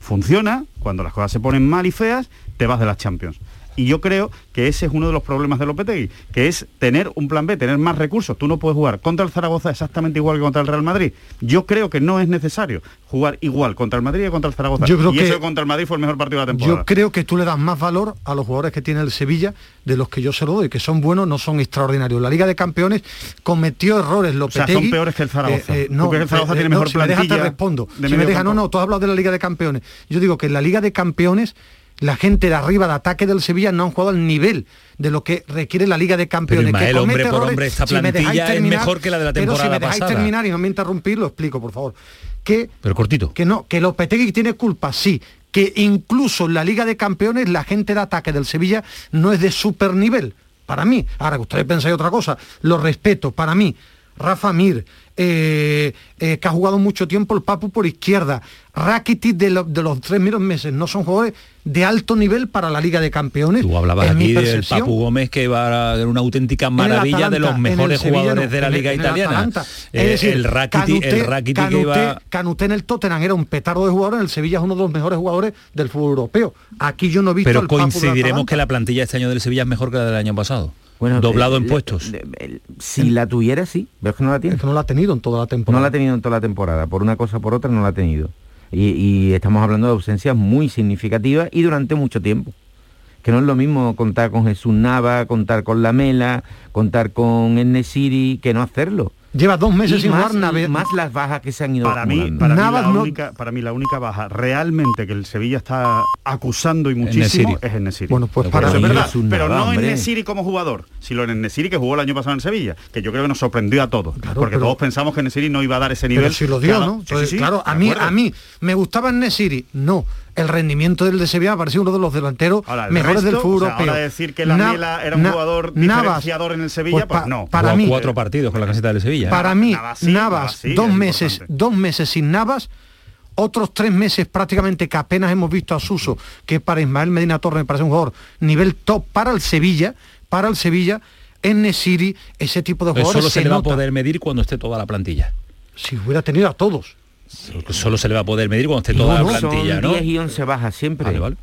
[SPEAKER 4] funciona, cuando las cosas se ponen mal y feas, te vas de las Champions. Y yo creo que ese es uno de los problemas de Lopetegui, que es tener un plan B, tener más recursos. Tú no puedes jugar contra el Zaragoza exactamente igual que contra el Real Madrid. Yo creo que no es necesario jugar igual contra el Madrid y contra el Zaragoza.
[SPEAKER 2] Yo creo
[SPEAKER 4] y
[SPEAKER 2] que-
[SPEAKER 4] eso contra el Madrid fue el mejor partido de la temporada.
[SPEAKER 2] Yo creo que tú le das más valor a los jugadores que tiene el Sevilla de los que yo se lo doy, que son buenos, no son extraordinarios. La Liga de Campeones cometió errores
[SPEAKER 4] sea,
[SPEAKER 2] Lopetegui.
[SPEAKER 4] son peores que el Zaragoza.
[SPEAKER 2] Eh,
[SPEAKER 4] ¿Tú
[SPEAKER 2] no,
[SPEAKER 4] crees que el Zaragoza
[SPEAKER 2] eh,
[SPEAKER 4] tiene
[SPEAKER 2] no,
[SPEAKER 4] mejor
[SPEAKER 2] si me dejas te respondo.
[SPEAKER 4] de
[SPEAKER 2] Si me dejas, no, no, tú has hablado de la Liga de Campeones. Yo digo que en la Liga de Campeones La gente de arriba de ataque del Sevilla no han jugado al nivel de lo que requiere la Liga de Campeones.
[SPEAKER 1] Ismael,
[SPEAKER 2] que
[SPEAKER 1] hombre por hombre, esta
[SPEAKER 2] Si me dejáis
[SPEAKER 1] plantilla es mejor que la de la
[SPEAKER 2] pero si
[SPEAKER 1] temporada
[SPEAKER 2] me dejáis
[SPEAKER 1] pasada.
[SPEAKER 2] terminar y no me interrumpir, lo explico, por favor. Que
[SPEAKER 1] Pero cortito.
[SPEAKER 2] que no, que Lopetegui tiene culpa, sí. Que incluso en la Liga de Campeones la gente de ataque del Sevilla no es de super nivel. Para mí, ahora que ustedes pensáis otra cosa, lo respeto. Para mí, Rafa Mir, eh, eh, que ha jugado mucho tiempo el Papu por izquierda, Rakitic de, lo- de los tres primeros meses, no son jugadores de alto nivel para la Liga de Campeones.
[SPEAKER 1] Tú hablabas aquí del. Papu Gómez que va a ser una auténtica
[SPEAKER 2] el
[SPEAKER 1] maravilla de los
[SPEAKER 2] el
[SPEAKER 1] mejores
[SPEAKER 2] Sevilla
[SPEAKER 1] jugadores
[SPEAKER 2] no,
[SPEAKER 1] de la
[SPEAKER 2] en el-
[SPEAKER 1] liga
[SPEAKER 2] en el
[SPEAKER 1] italiana.
[SPEAKER 2] Atalanta.
[SPEAKER 1] Eh,
[SPEAKER 2] Es decir,
[SPEAKER 1] el Rakitic, el Rakitic que iba
[SPEAKER 2] Canuté en el Tottenham era un petardo de jugadores, en el Sevilla es uno de los mejores jugadores del fútbol europeo. Aquí yo no he visto
[SPEAKER 1] pero
[SPEAKER 2] Papu del
[SPEAKER 1] coincidiremos que la plantilla este año del Sevilla es mejor que la del año pasado.
[SPEAKER 3] Bueno,
[SPEAKER 1] doblado
[SPEAKER 3] eh,
[SPEAKER 1] en
[SPEAKER 3] le-
[SPEAKER 1] puestos.
[SPEAKER 3] Si la tuviera, sí, pero es que no la tiene.
[SPEAKER 2] Es que no la ha tenido en toda la temporada.
[SPEAKER 3] No la ha tenido en toda la temporada, por una cosa o por otra no la ha tenido. Y, y estamos hablando de ausencias muy significativas y durante mucho tiempo. Que no es lo mismo contar con Jesús Nava, contar con Lamela, contar con Enesiri, que no hacerlo.
[SPEAKER 2] Lleva dos meses
[SPEAKER 3] Y
[SPEAKER 2] sin
[SPEAKER 3] más,
[SPEAKER 2] jugar Nave-
[SPEAKER 3] más las bajas que se han ido
[SPEAKER 4] Para mí, para, mí la
[SPEAKER 2] no-
[SPEAKER 4] única, para mí la única baja realmente que el Sevilla está acusando y muchísimo
[SPEAKER 1] Nesiri.
[SPEAKER 4] es en Nesiri.
[SPEAKER 2] Bueno, pues
[SPEAKER 4] Pero
[SPEAKER 2] para
[SPEAKER 4] es
[SPEAKER 2] mí
[SPEAKER 4] verdad,
[SPEAKER 3] es
[SPEAKER 4] pero
[SPEAKER 3] Nava,
[SPEAKER 4] no en
[SPEAKER 3] hombre.
[SPEAKER 4] Nesiri como jugador, sino en Nesiri que jugó el año pasado en Sevilla, que yo creo que nos sorprendió a todos,
[SPEAKER 2] Claro,
[SPEAKER 4] porque
[SPEAKER 2] pero-
[SPEAKER 4] todos pensamos que Nesiri no iba a dar ese nivel.
[SPEAKER 2] Pero si lo dio,
[SPEAKER 4] Claro,
[SPEAKER 2] ¿no?
[SPEAKER 4] sí,
[SPEAKER 2] Entonces,
[SPEAKER 4] sí, sí,
[SPEAKER 2] claro, a mí,
[SPEAKER 4] acuerdo.
[SPEAKER 2] a mí me gustaba en Nesiri, no. El rendimiento del de Sevilla me pareció uno de los delanteros
[SPEAKER 4] Ahora, el
[SPEAKER 2] mejores del
[SPEAKER 4] resto,
[SPEAKER 2] fútbol
[SPEAKER 4] o sea,
[SPEAKER 2] europeo.
[SPEAKER 4] ahora decir que la
[SPEAKER 2] Na-
[SPEAKER 4] Mela era un
[SPEAKER 2] Na-
[SPEAKER 4] jugador
[SPEAKER 2] Navas,
[SPEAKER 4] diferenciador en el Sevilla, pues
[SPEAKER 2] pa-
[SPEAKER 4] no.
[SPEAKER 2] Para mí,
[SPEAKER 1] cuatro partidos con la camiseta del Sevilla.
[SPEAKER 2] para mí,
[SPEAKER 4] Navas sí,
[SPEAKER 2] Navas,
[SPEAKER 4] Navas sí,
[SPEAKER 2] dos
[SPEAKER 4] es
[SPEAKER 2] meses,
[SPEAKER 4] importante.
[SPEAKER 2] dos meses sin Navas, otros tres meses prácticamente que apenas hemos visto a Suso, que para Ismael Medina Torres me parece un jugador nivel top para el Sevilla, para el Sevilla, en Nesiri, ese tipo de
[SPEAKER 1] Eso
[SPEAKER 2] jugadores
[SPEAKER 1] solo se,
[SPEAKER 2] se
[SPEAKER 1] le va a poder medir cuando esté toda la plantilla.
[SPEAKER 2] Si hubiera tenido a todos.
[SPEAKER 1] Solo se le va a poder medir cuando esté toda
[SPEAKER 3] no,
[SPEAKER 1] la plantilla,
[SPEAKER 3] son
[SPEAKER 1] ¿no?
[SPEAKER 3] 10 y 11 bajas siempre.
[SPEAKER 1] Vale, vale.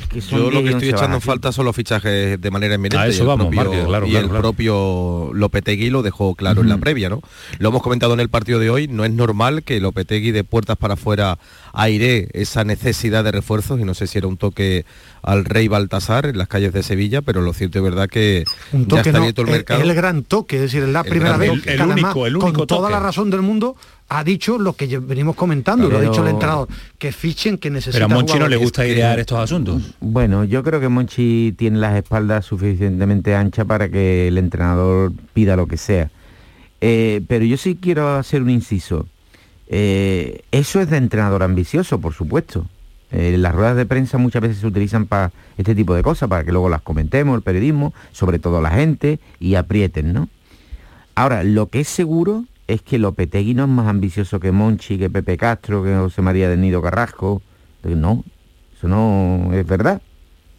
[SPEAKER 3] Es que son
[SPEAKER 14] Yo
[SPEAKER 3] 10
[SPEAKER 14] lo que estoy
[SPEAKER 3] 11
[SPEAKER 14] echando en falta son los fichajes de manera inminente.
[SPEAKER 1] A eso
[SPEAKER 14] y el
[SPEAKER 1] vamos,
[SPEAKER 14] propio,
[SPEAKER 1] Marque, claro,
[SPEAKER 14] y
[SPEAKER 1] claro,
[SPEAKER 14] el
[SPEAKER 1] claro.
[SPEAKER 14] propio Lopetegui lo dejó claro en la previa, ¿no? Lo hemos comentado en el partido de hoy, no es normal que Lopetegui de puertas para afuera aire esa necesidad de refuerzos y no sé si era un toque al rey Baltasar en las calles de Sevilla, pero lo cierto es verdad que
[SPEAKER 2] un
[SPEAKER 14] ya
[SPEAKER 2] toque
[SPEAKER 14] está
[SPEAKER 2] no,
[SPEAKER 14] abierto el mercado.
[SPEAKER 2] es el gran toque, es decir, es la
[SPEAKER 14] El
[SPEAKER 2] primera vez
[SPEAKER 1] El
[SPEAKER 2] además,
[SPEAKER 1] único, el único
[SPEAKER 2] con toda la razón del mundo ha dicho lo que venimos comentando, lo ha
[SPEAKER 3] Pero-
[SPEAKER 2] dicho el entrenador, que fichen, que
[SPEAKER 1] Pero
[SPEAKER 2] necesita
[SPEAKER 1] a Monchi no le gusta idear estos asuntos.
[SPEAKER 3] Bueno, yo creo que Monchi tiene las espaldas suficientemente anchas para que el entrenador pida lo que sea. Eh, pero yo sí quiero hacer un inciso. Eh, eso es de entrenador ambicioso, por supuesto. Eh, las ruedas de prensa muchas veces se utilizan para este tipo de cosas, para que luego las comentemos, el periodismo, sobre todo la gente, y aprieten, ¿no? Ahora, lo que es seguro es que Lopetegui no es más ambicioso que Monchi, que Pepe Castro, que José María del Nido Carrasco. No, eso no es verdad.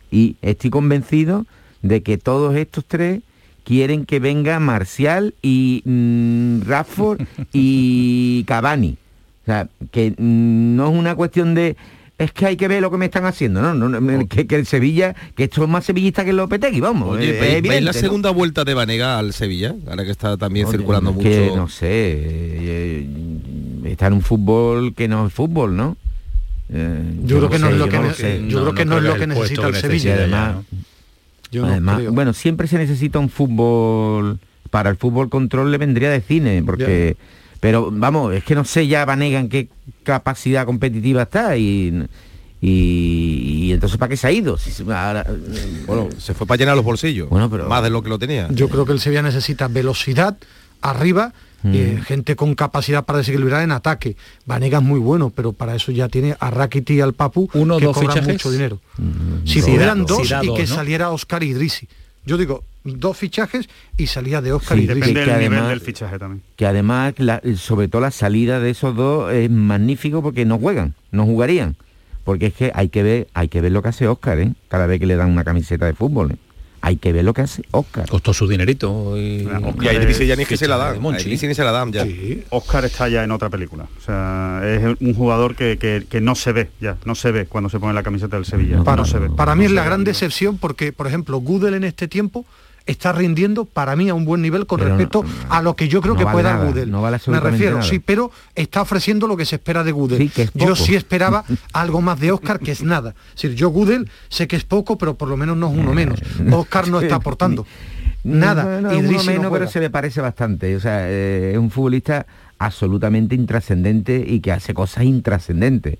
[SPEAKER 3] Y estoy convencido de que todos estos tres quieren que venga Marcial y mm, Rashford [LAUGHS] y Cavani. O sea, que mm, no es una cuestión de es que hay que ver lo que me están haciendo, no, no, no, que, que el Sevilla, que esto es más sevillista que el Lopetegui, vamos.
[SPEAKER 14] Oye,
[SPEAKER 3] es
[SPEAKER 14] ¿veis- ¿veis
[SPEAKER 3] evidente,
[SPEAKER 14] la
[SPEAKER 3] ¿no?
[SPEAKER 14] segunda vuelta de Vanega al Sevilla? Ahora que está también
[SPEAKER 3] Oye,
[SPEAKER 14] circulando
[SPEAKER 3] es
[SPEAKER 14] mucho.
[SPEAKER 3] que, no sé, eh, está en un fútbol que no es fútbol, ¿no? Eh,
[SPEAKER 2] Yo creo que no
[SPEAKER 3] sé,
[SPEAKER 2] es lo
[SPEAKER 3] yo
[SPEAKER 2] que yo creo que no es lo que necesita el Sevilla.
[SPEAKER 1] ya,
[SPEAKER 3] además,
[SPEAKER 1] ¿no?
[SPEAKER 2] Yo no
[SPEAKER 3] Además, bueno, siempre se necesita un fútbol, para el fútbol control le vendría de cine, porque, pero vamos, es que no sé ya Vanega en qué capacidad competitiva está y, y, y entonces ¿para qué se ha ido? Si se- ahora-
[SPEAKER 14] Bueno, se fue para llenar los bolsillos.
[SPEAKER 3] Bueno, pero-
[SPEAKER 14] Más de lo que lo tenía.
[SPEAKER 2] Yo creo que el Sevilla necesita velocidad arriba,
[SPEAKER 3] Mm.
[SPEAKER 2] eh, gente con capacidad para desequilibrar en ataque. Vanega es muy bueno, pero para eso ya tiene a Rakiti y al Papu
[SPEAKER 1] Uno,
[SPEAKER 2] que
[SPEAKER 1] dos
[SPEAKER 2] cobran
[SPEAKER 1] fichajes.
[SPEAKER 2] mucho dinero.
[SPEAKER 3] Mm,
[SPEAKER 2] Si
[SPEAKER 1] da-
[SPEAKER 2] dos y que saliera Oscar Idrisi. Yo digo, dos fichajes y salía de Oscar
[SPEAKER 3] Sí,
[SPEAKER 2] Idrisi.
[SPEAKER 4] Depende
[SPEAKER 3] que
[SPEAKER 4] del nivel
[SPEAKER 3] además-
[SPEAKER 4] del fichaje también.
[SPEAKER 3] que además, la- sobre todo la salida de esos dos es magnífico porque no juegan, no jugarían. Porque es que hay que ver, hay que ver lo que hace Oscar, ¿eh? Cada vez que le dan una camiseta de fútbol. ¿eh? Hay que ver lo que hace Oscar.
[SPEAKER 1] Costó su dinerito. Y,
[SPEAKER 14] Y a Idrisi ya ni es que se la dan. A
[SPEAKER 1] Monchi.
[SPEAKER 14] Idrisi ni se la dan ya.
[SPEAKER 4] Oscar está ya en otra película. O sea, es un jugador que, que- que no se ve ya, no se ve cuando se pone la camiseta del Sevilla.
[SPEAKER 2] Para,
[SPEAKER 4] no se ve.
[SPEAKER 2] para mí
[SPEAKER 4] No
[SPEAKER 2] es la
[SPEAKER 4] ve.
[SPEAKER 2] gran decepción porque, por ejemplo, Gudel en este tiempo está rindiendo para mí a un buen nivel con
[SPEAKER 3] Pero
[SPEAKER 2] respecto
[SPEAKER 3] no-
[SPEAKER 2] a lo que yo creo
[SPEAKER 3] no
[SPEAKER 2] que
[SPEAKER 3] vale
[SPEAKER 2] puede dar
[SPEAKER 3] nada,
[SPEAKER 2] Gudel.
[SPEAKER 3] no vale
[SPEAKER 2] Me refiero,
[SPEAKER 3] nada.
[SPEAKER 2] sí, pero está ofreciendo lo que se espera de Gudel.
[SPEAKER 3] Sí, que es
[SPEAKER 2] yo sí esperaba [LAUGHS] algo más de Oscar, que es nada. Es decir, yo Gudel sé que es poco, pero por lo menos no es uno menos. Oscar no está aportando. Nada.
[SPEAKER 3] Uno
[SPEAKER 2] no
[SPEAKER 3] menos, pero se le parece bastante. O sea, eh, es un futbolista absolutamente intrascendente y que hace cosas intrascendentes.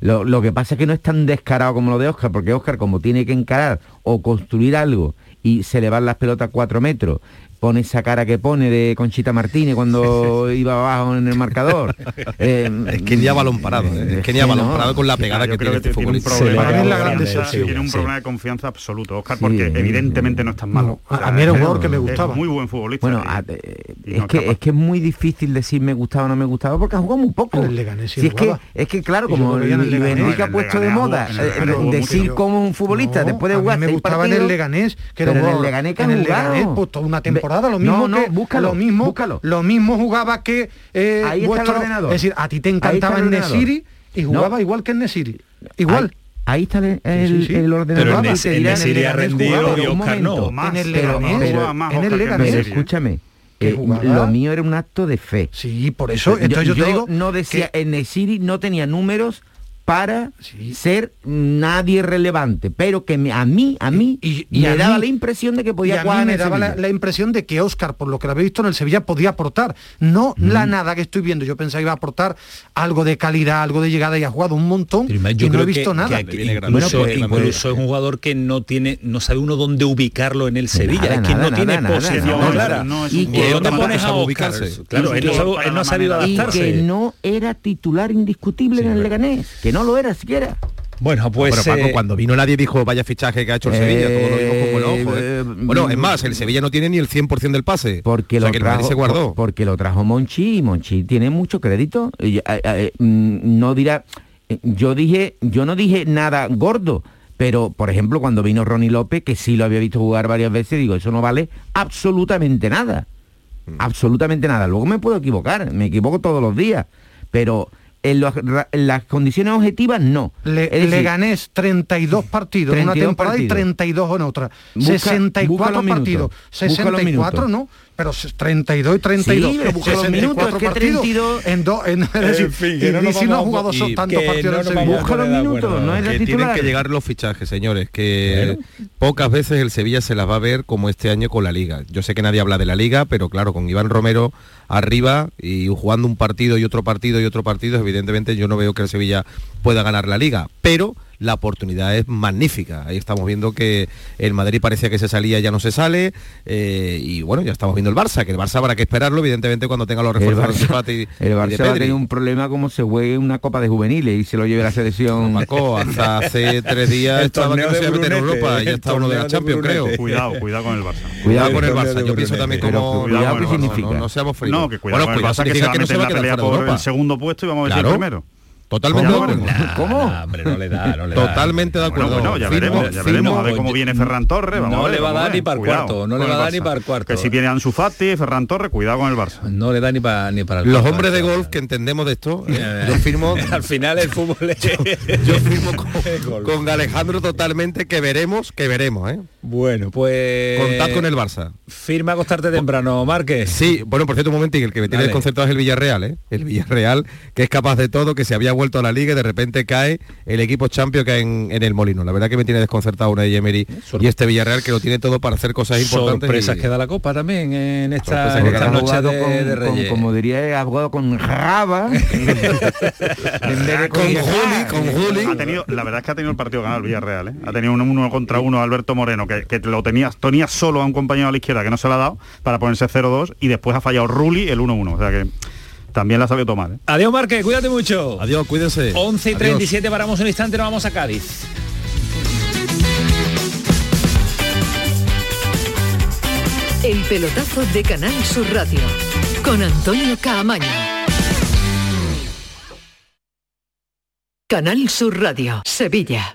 [SPEAKER 3] Lo, lo que pasa es que no es tan descarado como lo de Oscar, porque Oscar como tiene que encarar o construir algo y se le van las pelotas cuatro metros, pone esa cara que pone de Conchita Martínez cuando [LAUGHS] iba abajo en el marcador. Eh, [LAUGHS]
[SPEAKER 14] Es que ni a balón parado, ¿eh? es que ni a balón
[SPEAKER 3] no.
[SPEAKER 14] parado con la pegada que
[SPEAKER 4] creo
[SPEAKER 14] tiene
[SPEAKER 4] que
[SPEAKER 14] este
[SPEAKER 4] tiene un problema,
[SPEAKER 2] la
[SPEAKER 4] tiene un
[SPEAKER 2] sí.
[SPEAKER 4] problema de confianza absoluto, Oscar,
[SPEAKER 3] Sí,
[SPEAKER 4] porque
[SPEAKER 3] eh,
[SPEAKER 4] evidentemente no es tan malo.
[SPEAKER 2] a- a mí era un jugador que me gustaba.
[SPEAKER 4] Es muy buen futbolista.
[SPEAKER 3] Bueno, a- eh, es,
[SPEAKER 4] no
[SPEAKER 3] que, es que es muy difícil decir me gustaba o no me gustaba porque ha jugado muy poco.
[SPEAKER 2] En el Leganés
[SPEAKER 3] Si es, que, es que claro, como. Enrique ha puesto de moda eh, decir como un futbolista después de jugar
[SPEAKER 2] me gustaba en el Leganés, que era
[SPEAKER 3] pero
[SPEAKER 2] un
[SPEAKER 3] en el
[SPEAKER 2] jugador-
[SPEAKER 3] Leganés que
[SPEAKER 2] en
[SPEAKER 3] ha
[SPEAKER 2] el
[SPEAKER 3] jugado.
[SPEAKER 2] Leganés, pues toda una
[SPEAKER 3] Ve-
[SPEAKER 2] temporada, lo
[SPEAKER 3] no,
[SPEAKER 2] mismo
[SPEAKER 3] no,
[SPEAKER 2] que
[SPEAKER 3] búscalo,
[SPEAKER 2] lo mismo,
[SPEAKER 3] búscalo.
[SPEAKER 2] lo mismo jugaba que eh,
[SPEAKER 3] Ahí está el
[SPEAKER 2] vuestro,
[SPEAKER 3] ordenador.
[SPEAKER 2] es decir, a ti te encantaba
[SPEAKER 3] el.
[SPEAKER 2] Nesiri y
[SPEAKER 3] No.
[SPEAKER 2] jugaba igual que en Nesiri. Igual.
[SPEAKER 3] Ahí, ahí está el, el,
[SPEAKER 2] Sí, sí, sí.
[SPEAKER 3] el ordenador.
[SPEAKER 1] Pero en Nesiri ha rendido y Oscar no.
[SPEAKER 4] Más,
[SPEAKER 2] en el Leganés,
[SPEAKER 3] pero-
[SPEAKER 4] más
[SPEAKER 2] en el Leganés.
[SPEAKER 3] Escúchame, eh, lo mío era un acto de fe.
[SPEAKER 2] Sí, por eso, entonces yo, te digo
[SPEAKER 3] no decía,
[SPEAKER 2] que-
[SPEAKER 3] en Nesiri no tenía números para
[SPEAKER 2] Sí.
[SPEAKER 3] ser nadie relevante, pero que me- a mí, a mí,
[SPEAKER 2] Y- y
[SPEAKER 3] me
[SPEAKER 2] a
[SPEAKER 3] daba
[SPEAKER 2] mí-
[SPEAKER 3] la impresión de que
[SPEAKER 2] y
[SPEAKER 3] podía
[SPEAKER 2] a
[SPEAKER 3] jugar
[SPEAKER 2] mí me daba la, impresión de que Oscar, por lo que lo había visto en el Sevilla, podía aportar. No la nada que estoy viendo. Yo pensaba iba a aportar algo de calidad, algo de llegada y ha jugado un montón y no he visto
[SPEAKER 1] que,
[SPEAKER 2] nada.
[SPEAKER 1] que incluso,
[SPEAKER 3] Bueno, pues,
[SPEAKER 1] incluso es un jugador que no tiene, no sabe uno dónde ubicarlo en el Sevilla,
[SPEAKER 3] Nada,
[SPEAKER 1] es que
[SPEAKER 3] nada,
[SPEAKER 1] no tiene posición
[SPEAKER 3] nada.
[SPEAKER 1] clara.
[SPEAKER 4] No es
[SPEAKER 3] Y que-
[SPEAKER 14] ubicarse.
[SPEAKER 1] Claro, él no,
[SPEAKER 4] que-
[SPEAKER 1] ha sabido
[SPEAKER 3] y que no era titular indiscutible en el Leganés, que no lo era siquiera.
[SPEAKER 1] Bueno, pues
[SPEAKER 14] pero Paco,
[SPEAKER 1] eh,
[SPEAKER 14] cuando vino nadie dijo vaya fichaje que ha hecho el Sevilla, todos lo vimos con buen ojo. ¿eh?
[SPEAKER 3] Eh,
[SPEAKER 14] Bueno, es más, el Sevilla no tiene ni el 100% del pase.
[SPEAKER 3] Porque
[SPEAKER 14] o sea,
[SPEAKER 3] lo
[SPEAKER 14] que
[SPEAKER 3] trajo,
[SPEAKER 14] se guardó.
[SPEAKER 3] por- porque lo trajo Monchi y Monchi tiene mucho crédito. Y, mm, no dirá, yo dije, yo no dije nada gordo, pero por ejemplo cuando vino Ronnie López, que sí lo había visto jugar varias veces, digo, eso no vale absolutamente nada.
[SPEAKER 14] Mm.
[SPEAKER 3] Absolutamente nada. Luego me puedo equivocar, me equivoco todos los días, pero en, los en las condiciones objetivas no.
[SPEAKER 2] Le,
[SPEAKER 3] Es decir,
[SPEAKER 2] Leganés 32 partidos en una
[SPEAKER 3] 32
[SPEAKER 2] temporada y
[SPEAKER 3] partidos.
[SPEAKER 2] 32 en otra.
[SPEAKER 3] Busca-
[SPEAKER 2] 64
[SPEAKER 3] busca los minutos.
[SPEAKER 2] partidos.
[SPEAKER 3] Busca los
[SPEAKER 2] 64
[SPEAKER 3] minutos.
[SPEAKER 2] no, pero se- 32 y 32.
[SPEAKER 3] Sí, pero busca los minutos, es que
[SPEAKER 2] partidos
[SPEAKER 3] 32
[SPEAKER 2] en dos en, [LAUGHS] es decir,
[SPEAKER 1] fin,
[SPEAKER 2] y
[SPEAKER 1] que no nos
[SPEAKER 2] Dizzy no ha jugado
[SPEAKER 14] y-
[SPEAKER 2] tantos
[SPEAKER 1] que
[SPEAKER 2] partidos
[SPEAKER 1] no
[SPEAKER 2] en
[SPEAKER 3] Busca los minutos, no era
[SPEAKER 14] que tienen
[SPEAKER 3] titular.
[SPEAKER 14] que llegar los fichajes, señores, que pocas veces el Sevilla se las va a ver como este año con la Liga. Yo sé que nadie habla de la Liga, pero claro, con Iván Romero arriba y jugando un partido y otro partido y otro partido, evidentemente yo no veo que el Sevilla pueda ganar la Liga, pero la oportunidad es magnífica. Ahí estamos viendo que el Madrid parecía que se salía, ya no se sale, eh, y bueno, ya estamos viendo el Barça, que el Barça habrá que esperarlo, evidentemente, cuando tenga los
[SPEAKER 3] El
[SPEAKER 14] refuerzos de
[SPEAKER 3] Barça,
[SPEAKER 14] Fati y
[SPEAKER 3] el
[SPEAKER 14] de
[SPEAKER 3] Barça va a
[SPEAKER 14] Pedri.
[SPEAKER 3] tener un problema como se juegue una copa de juveniles y se lo lleve la selección.
[SPEAKER 14] Hasta hace [LAUGHS] tres días
[SPEAKER 1] El
[SPEAKER 14] estaba que
[SPEAKER 1] torneo
[SPEAKER 14] no se
[SPEAKER 1] de
[SPEAKER 14] iba a meter en Europa y ya
[SPEAKER 1] el
[SPEAKER 14] está uno de la
[SPEAKER 1] de
[SPEAKER 14] Champions, creo.
[SPEAKER 4] Cuidado, cuidado con el Barça.
[SPEAKER 14] Cuidado con el Barça.
[SPEAKER 1] de
[SPEAKER 14] Yo pienso también como...
[SPEAKER 4] Cuidado
[SPEAKER 14] el
[SPEAKER 4] el
[SPEAKER 14] Barça. no, no seamos fríos.
[SPEAKER 4] No, que cuidado
[SPEAKER 14] bueno,
[SPEAKER 4] con el Barça, que va a
[SPEAKER 14] que no se va a
[SPEAKER 4] la
[SPEAKER 14] quedar de
[SPEAKER 4] por el segundo puesto y vamos a ver
[SPEAKER 14] Claro.
[SPEAKER 4] el primero.
[SPEAKER 14] Totalmente de
[SPEAKER 3] ¿Cómo?
[SPEAKER 14] acuerdo.
[SPEAKER 3] ¿Cómo?
[SPEAKER 1] Nah, hombre, no le da, no le da.
[SPEAKER 14] Totalmente de
[SPEAKER 4] Bueno,
[SPEAKER 14] acuerdo.
[SPEAKER 4] bueno, ya
[SPEAKER 14] Firmo-
[SPEAKER 4] veremos, ya
[SPEAKER 14] firmo-
[SPEAKER 4] veremos a ver cómo
[SPEAKER 1] Yo-
[SPEAKER 4] viene Ferran Torres. Vamos
[SPEAKER 1] no
[SPEAKER 4] a ver,
[SPEAKER 1] le va a dar ni para el cuarto, no le va a dar ni para el cuarto.
[SPEAKER 4] Que si viene Ansu Fati, Ferran Torres, cuidado con el Barça.
[SPEAKER 1] No le da ni para ni para el
[SPEAKER 14] Los
[SPEAKER 1] cuarto,
[SPEAKER 14] hombres de golf que entendemos de esto, [LAUGHS] eh, yo firmo, [LAUGHS]
[SPEAKER 1] Al final el fútbol es... [LAUGHS]
[SPEAKER 14] yo firmo con,
[SPEAKER 1] Golf.
[SPEAKER 14] con Alejandro totalmente que veremos, que veremos, ¿eh?
[SPEAKER 1] Bueno, pues...
[SPEAKER 14] Contad con el Barça.
[SPEAKER 1] Firma acostarte temprano, Márquez.
[SPEAKER 14] Sí, bueno, por cierto, un momento, el que me tiene desconcertado es el Villarreal, ¿eh? El Villarreal, que es capaz de todo, que se había vuelto a la liga y de repente cae el equipo champion que en, en el Molino. La verdad que me tiene desconcertado una de Emery y este Villarreal que lo tiene todo para hacer cosas importantes.
[SPEAKER 1] Sorpresas
[SPEAKER 14] y-
[SPEAKER 1] que da la Copa también en esta, en noche de,
[SPEAKER 3] con,
[SPEAKER 1] de
[SPEAKER 3] con-
[SPEAKER 1] Reyes.
[SPEAKER 3] como diría, ha jugado con raba. [LAUGHS] en vez de
[SPEAKER 14] Con Juli, con Juli.
[SPEAKER 4] Ha tenido, la verdad es que ha tenido el partido ganado el Villarreal, ¿eh? Ha tenido un uno contra uno Alberto Moreno, que, que lo tenía, tenía solo a un compañero a la izquierda que no se lo ha dado para ponerse 0-2 y después ha fallado Rulli el 1-1. O sea que también la ha sabido tomar, ¿eh?
[SPEAKER 1] Adiós, Márquez, cuídate mucho.
[SPEAKER 14] Adiós, cuídense.
[SPEAKER 1] 11 y
[SPEAKER 14] Adiós.
[SPEAKER 1] 37, paramos un instante, nos vamos a Cádiz.
[SPEAKER 7] El pelotazo de Canal Sur Radio con Antonio Caamaño. Canal Sur Radio, Sevilla.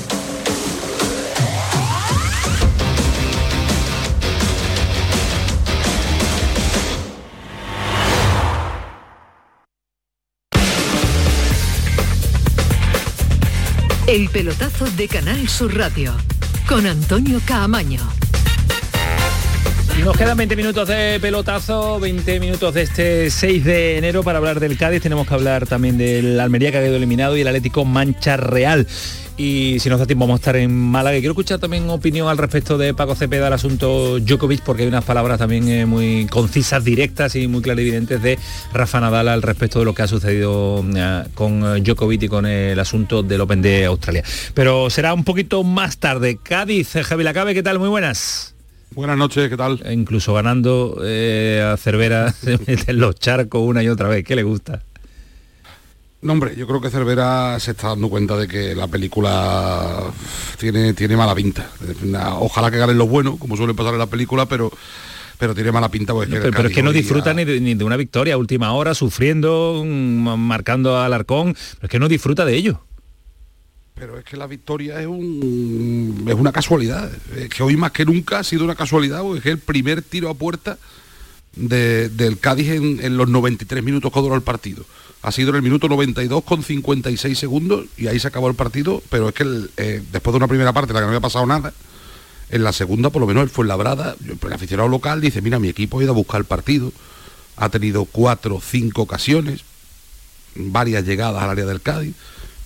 [SPEAKER 7] El pelotazo de Canal Sur Radio con Antonio Caamaño.
[SPEAKER 1] Nos quedan 20 minutos de pelotazo, 20 minutos de este 6 de enero para hablar del Cádiz. Tenemos que hablar también del Almería que ha quedado eliminado y el Atlético Mancha Real. Y si nos da tiempo vamos a estar en Málaga. Quiero escuchar también opinión al respecto de Paco Cepeda al asunto Djokovic, porque hay unas palabras también eh, muy concisas, directas y muy clarividentes de Rafa Nadal al respecto de lo que ha sucedido eh, con eh, Djokovic y con el asunto del Open de Australia. Pero será un poquito más tarde. Cádiz, Javi Lacabe, ¿qué tal? Muy buenas.
[SPEAKER 15] Buenas noches, ¿qué tal?
[SPEAKER 1] incluso ganando a Cervera [LAUGHS] se mete en los charcos una y otra vez. ¿Qué le gusta?
[SPEAKER 15] No, hombre, yo creo que Cervera se está dando cuenta de que la película tiene, tiene mala pinta. Ojalá que ganen los buenos, como suele pasar en la película, pero pero tiene mala pinta.
[SPEAKER 1] Pero, pero es que no disfruta ni, de, una victoria última hora, sufriendo, mm, marcando al arcón, pero es que no disfruta de ello.
[SPEAKER 15] Pero es que la victoria es, un, es una casualidad. Es que hoy más que nunca ha sido una casualidad, porque es el primer tiro a puerta del Cádiz en, en los 93 minutos que duró el partido ha sido en el minuto 92 con 56 segundos y ahí se acabó el partido, pero es que eh, después de una primera parte en la que no había pasado nada, en la segunda por lo menos él fue en labrada, el aficionado local dice, mira, mi equipo ha ido a buscar el partido, ha tenido cuatro, cinco ocasiones, varias llegadas al área del Cádiz,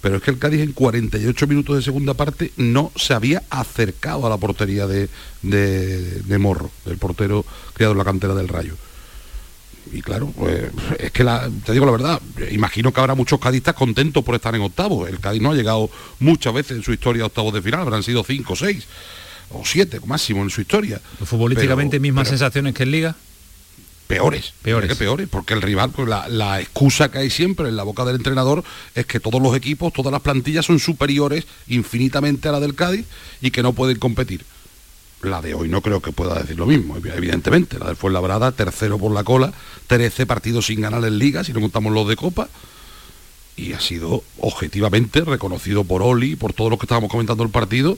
[SPEAKER 15] pero es que el Cádiz en 48 minutos de segunda parte no se había acercado a la portería de, de Morro, el portero criado en la cantera del Rayo y claro, pues es que te digo la verdad, imagino que habrá muchos cadistas contentos por estar en octavos. El Cádiz no ha llegado muchas veces en su historia a octavos de final, habrán sido cinco, seis o siete máximo en su historia.
[SPEAKER 1] ¿Futbolísticamente mismas sensaciones que en Liga?
[SPEAKER 15] Peores, peores. Que peores, porque el rival, pues la, la, excusa que hay siempre en la boca del entrenador es que todos los equipos, todas las plantillas son superiores infinitamente a la del Cádiz y que no pueden competir. La de hoy no creo que pueda decir lo mismo, evidentemente. La del Fuenlabrada, tercero por la cola, 13 partidos sin ganar en liga, si no contamos los de Copa. Y ha sido objetivamente reconocido por Oli, por todo lo que estábamos comentando el partido,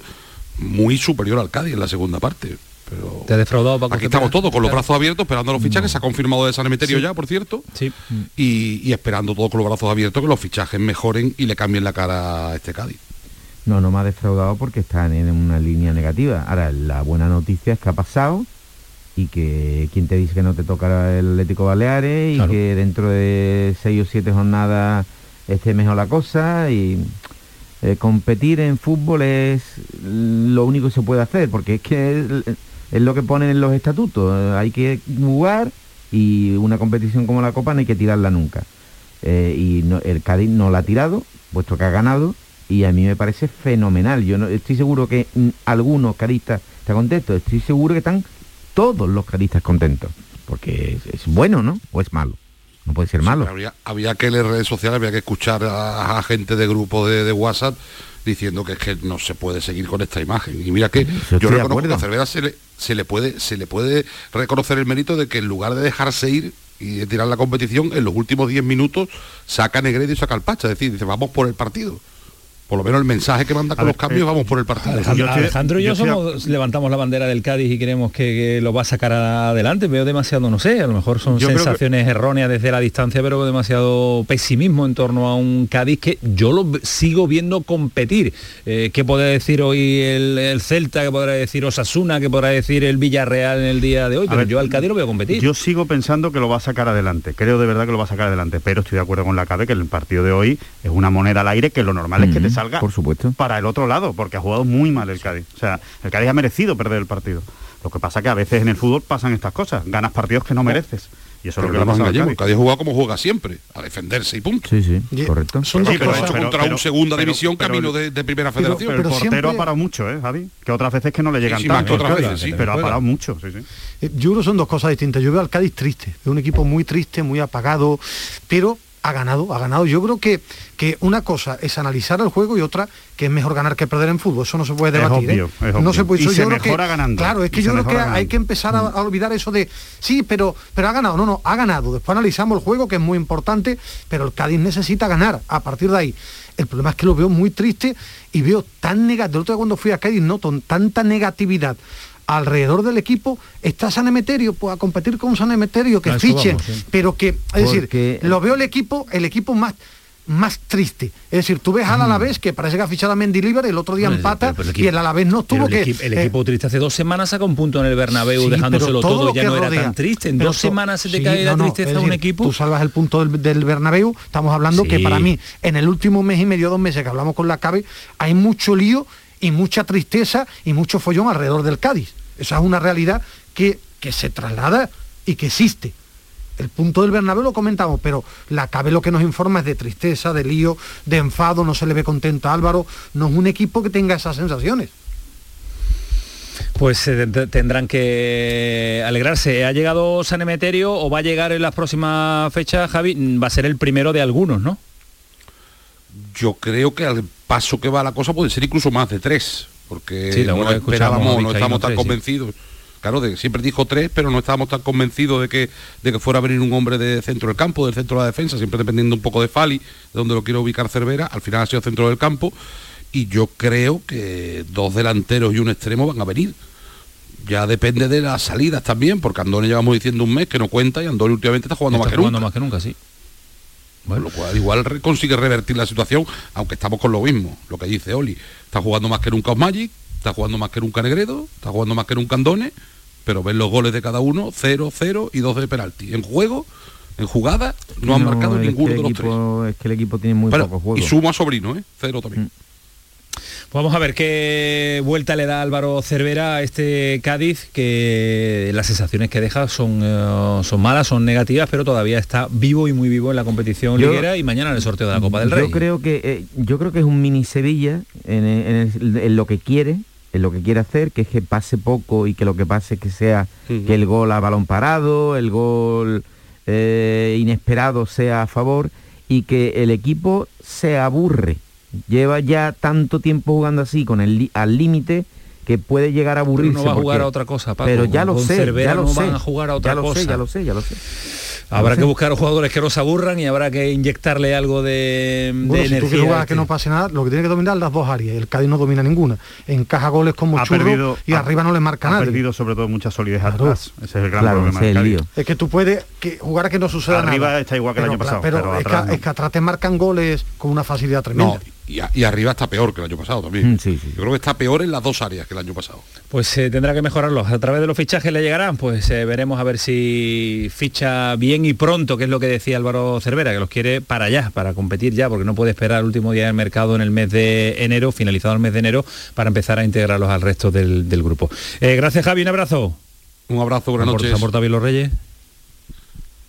[SPEAKER 15] muy superior al Cádiz en la segunda parte. Pero
[SPEAKER 1] ¿Te ha defraudado
[SPEAKER 15] Aquí estamos todos con los brazos abiertos esperando los fichajes. Se ha confirmado de San Emeterio ya, por cierto.
[SPEAKER 1] Sí.
[SPEAKER 15] Y, y esperando todos con los brazos abiertos que los fichajes mejoren y le cambien la cara a este Cádiz.
[SPEAKER 3] No, no me ha defraudado porque están en una línea negativa. Ahora, la buena noticia es que ha pasado y que quien te dice que no te toca el Atlético Baleares y que dentro de seis o siete jornadas esté mejor la cosa y eh, competir en fútbol es lo único que se puede hacer porque es que es, lo que ponen en los estatutos. Hay que jugar y una competición como la Copa no hay que tirarla nunca. Eh, y el Cádiz no la ha tirado, puesto que ha ganado y a mí me parece fenomenal. Yo no, estoy seguro que mm, algunos caristas están contentos, estoy seguro que están todos los caristas contentos, porque es, bueno, ¿no? ¿O es malo? No puede ser malo.
[SPEAKER 15] había, que leer redes sociales, había que escuchar a, gente de grupo de, WhatsApp diciendo que es que no se puede seguir con esta imagen. Y mira que yo reconozco que a Cervera se le, se le, puede, se le puede reconocer el mérito de que en lugar de dejarse ir y de tirar la competición, en los últimos 10 minutos saca Negredo y saca el Pacha, es decir, dice, vamos por el partido por lo menos el mensaje que manda con los cambios, eh, vamos por el partido.
[SPEAKER 1] Alejandro, y yo, somos, levantamos la bandera del Cádiz y queremos que, lo va a sacar adelante. Veo demasiado, no sé, a lo mejor son sensaciones erróneas desde la distancia, pero demasiado pesimismo en torno a un Cádiz que yo lo sigo viendo competir. Eh, ¿Qué podrá decir hoy el, Celta? ¿Qué podrá decir Osasuna? ¿Qué podrá decir el Villarreal en el día de hoy? Pero yo al Cádiz lo veo competir.
[SPEAKER 4] Yo sigo pensando que lo va a sacar adelante. Creo de verdad que lo va a sacar adelante, pero estoy de acuerdo con la CADE que el partido de hoy es una moneda al aire que lo normal es que te salga
[SPEAKER 3] por supuesto.
[SPEAKER 4] para el otro lado, porque ha jugado muy mal el Cádiz. O sea, el Cádiz ha merecido perder el partido. Lo que pasa que a veces en el fútbol pasan estas cosas, ganas partidos que no mereces. Y eso es lo que le pasa
[SPEAKER 15] El Cádiz ha jugado como juega siempre, a defenderse y punto.
[SPEAKER 3] Sí, sí, correcto.
[SPEAKER 15] Son pero, pero, hecho contra un segunda división camino de, primera federación.
[SPEAKER 4] Pero, el portero ha parado mucho, ¿eh, Javi? Que otras veces que no le llegan tanto. pero ha parado mucho, sí, sí.
[SPEAKER 2] Eh, yo creo que son dos cosas distintas. Yo veo al Cádiz triste, es un equipo muy triste, muy apagado, pero ha ganado, ha ganado. Yo creo que, que una cosa es analizar el juego y otra que es mejor ganar que perder en fútbol. Eso no se puede
[SPEAKER 4] Es
[SPEAKER 2] debatir.
[SPEAKER 4] obvio,
[SPEAKER 2] ¿eh?
[SPEAKER 4] es
[SPEAKER 2] No se puede.
[SPEAKER 4] Y
[SPEAKER 2] yo
[SPEAKER 4] se
[SPEAKER 2] creo que-
[SPEAKER 4] mejora ganando.
[SPEAKER 2] Claro, es que yo creo que hay que empezar a, a olvidar eso de sí, pero, pero ha ganado. No, no, ha ganado. Después analizamos el juego, que es muy importante, pero el Cádiz necesita ganar. A partir de ahí. El problema es que lo veo muy triste y veo tan negativo. El otro día cuando fui a Cádiz noto tanta negatividad alrededor del equipo. Está San Emeterio, pues a competir con San Emeterio, que fichen.
[SPEAKER 3] vamos.
[SPEAKER 2] Pero que, es
[SPEAKER 3] Porque-
[SPEAKER 2] decir, lo veo el equipo, el equipo más más triste. Es decir, tú ves al Alavés que parece que ha fichado a Mendilibar, el otro día empata
[SPEAKER 1] pero- pero el
[SPEAKER 2] y el Alavés no tuvo
[SPEAKER 1] el,
[SPEAKER 2] que
[SPEAKER 1] equipo, el
[SPEAKER 2] eh,
[SPEAKER 1] equipo triste hace dos semanas saca un punto en el Bernabéu
[SPEAKER 2] Sí,
[SPEAKER 1] dejándoselo todo,
[SPEAKER 2] lo
[SPEAKER 1] ya no era tan triste. En
[SPEAKER 2] Pero
[SPEAKER 1] dos semanas se te
[SPEAKER 2] sí,
[SPEAKER 1] cae la
[SPEAKER 2] no,
[SPEAKER 1] tristeza a un
[SPEAKER 2] decir,
[SPEAKER 1] equipo.
[SPEAKER 2] Tú salvas el punto del, del Bernabéu, estamos hablando que para mí, en el último mes y medio, dos meses que hablamos con la CABE, hay mucho lío y mucha tristeza y mucho follón alrededor del Cádiz. Esa es una realidad que, que se traslada y que existe. El punto del Bernabéu lo comentamos, pero la CABE lo que nos informa es de tristeza, de lío, de enfado, no se le ve contento a Álvaro, no es un equipo que tenga esas sensaciones.
[SPEAKER 1] Pues eh, te- tendrán que alegrarse. ¿Ha llegado San Emeterio o va a llegar en las próximas fechas, Javi? Mm, Va a ser el primero de algunos, ¿no?
[SPEAKER 15] Yo creo que al paso que va la cosa puede ser incluso más de tres, porque
[SPEAKER 1] Sí,
[SPEAKER 15] no esperábamos, no estábamos tan
[SPEAKER 1] tres, sí.
[SPEAKER 15] convencidos. Claro, de- siempre dijo tres, pero no estábamos tan convencidos de que, de que fuera a venir un hombre de centro del campo, del centro de la defensa, siempre dependiendo un poco de Fali, de donde lo quiero ubicar Cervera, al final ha sido centro del campo, y yo creo que dos delanteros y un extremo van a venir. Ya depende de las salidas también, porque Andone llevamos diciendo un mes que no cuenta y Andone últimamente está jugando
[SPEAKER 1] Está
[SPEAKER 15] más que
[SPEAKER 1] jugando
[SPEAKER 15] nunca.
[SPEAKER 1] más que nunca, sí.
[SPEAKER 15] Con lo cual igual consigue revertir la situación, aunque estamos con lo mismo, lo que dice Oli. Está jugando más que nunca Magic, está jugando más que nunca Negredo, está jugando más que nunca Andone, pero ven los goles de cada uno, 0, 0 y 2 de penalti. En juego, en jugada, no, han marcado ninguno de los tres.
[SPEAKER 3] Es que el equipo tiene muy poco juego.
[SPEAKER 15] y sumo a Sobrino, ¿eh? Cero también.
[SPEAKER 1] Vamos a ver qué vuelta le da Álvaro Cervera a este Cádiz, que las sensaciones que deja son, eh, son malas, son negativas, pero todavía está vivo y muy vivo en la competición
[SPEAKER 3] Yo-
[SPEAKER 1] liguera y mañana en el sorteo de la Copa del Rey.
[SPEAKER 3] Yo creo que eh, yo creo que es un mini Sevilla en, en el- en lo que quiere, en lo que quiere hacer, que es que pase poco y que lo que pase es que sea que el gol a balón parado, el gol eh, inesperado sea a favor y que el equipo se aburre. Lleva ya tanto tiempo jugando así con el al límite que puede llegar a
[SPEAKER 1] Pero
[SPEAKER 3] aburrirse.
[SPEAKER 1] no va a jugar
[SPEAKER 3] porque-
[SPEAKER 1] a otra cosa, Paco.
[SPEAKER 3] Pero ya lo
[SPEAKER 1] Con
[SPEAKER 3] sé,
[SPEAKER 1] Cervera
[SPEAKER 3] ya lo
[SPEAKER 1] no
[SPEAKER 3] sé.
[SPEAKER 1] van a jugar a otra
[SPEAKER 3] ya lo
[SPEAKER 1] cosa.
[SPEAKER 3] sé, ya lo sé, ya lo sé.
[SPEAKER 1] Habrá que buscar jugadores que no se aburran y habrá que inyectarle algo de,
[SPEAKER 2] si tú
[SPEAKER 1] energía.
[SPEAKER 2] quieres jugar
[SPEAKER 1] a
[SPEAKER 2] que
[SPEAKER 1] este.
[SPEAKER 2] no pase nada, lo que tiene que dominar las dos áreas. El Cádiz no domina ninguna. Encaja goles como
[SPEAKER 4] Ha
[SPEAKER 2] churro
[SPEAKER 4] perdido-
[SPEAKER 2] y
[SPEAKER 4] ha-
[SPEAKER 2] arriba no le marca
[SPEAKER 4] ha
[SPEAKER 2] nadie.
[SPEAKER 4] perdido sobre todo mucha solidez atrás. Ese es el gran
[SPEAKER 3] Claro,
[SPEAKER 4] problema.
[SPEAKER 3] es
[SPEAKER 4] del
[SPEAKER 3] el
[SPEAKER 4] Cádiz.
[SPEAKER 3] lío.
[SPEAKER 2] Es que tú puedes que jugar a que no suceda
[SPEAKER 4] Arriba
[SPEAKER 2] nada.
[SPEAKER 4] está igual que el
[SPEAKER 2] Pero,
[SPEAKER 4] año pasado,
[SPEAKER 2] Pero,
[SPEAKER 4] pero
[SPEAKER 2] es,
[SPEAKER 4] atrás
[SPEAKER 2] que,
[SPEAKER 4] no.
[SPEAKER 2] es que atrás te marcan goles con una facilidad tremenda.
[SPEAKER 15] No, y, a- y arriba está peor que el año pasado también.
[SPEAKER 3] Mm, sí, sí.
[SPEAKER 15] Yo creo que está peor en las dos áreas que el año pasado.
[SPEAKER 1] Pues eh, tendrá que mejorarlos. A través de los fichajes le llegarán, pues eh, veremos a ver si ficha bien y pronto, que es lo que decía Álvaro Cervera, que los quiere para allá, para competir ya, porque no puede esperar el último día del mercado en el mes de enero, finalizado el mes de enero, para empezar a integrarlos al resto del, del grupo. Eh, gracias Javi, un abrazo.
[SPEAKER 15] Un abrazo, buenas
[SPEAKER 1] ¿Se han port-
[SPEAKER 15] noches.
[SPEAKER 1] ¿Se han portado bien los Reyes?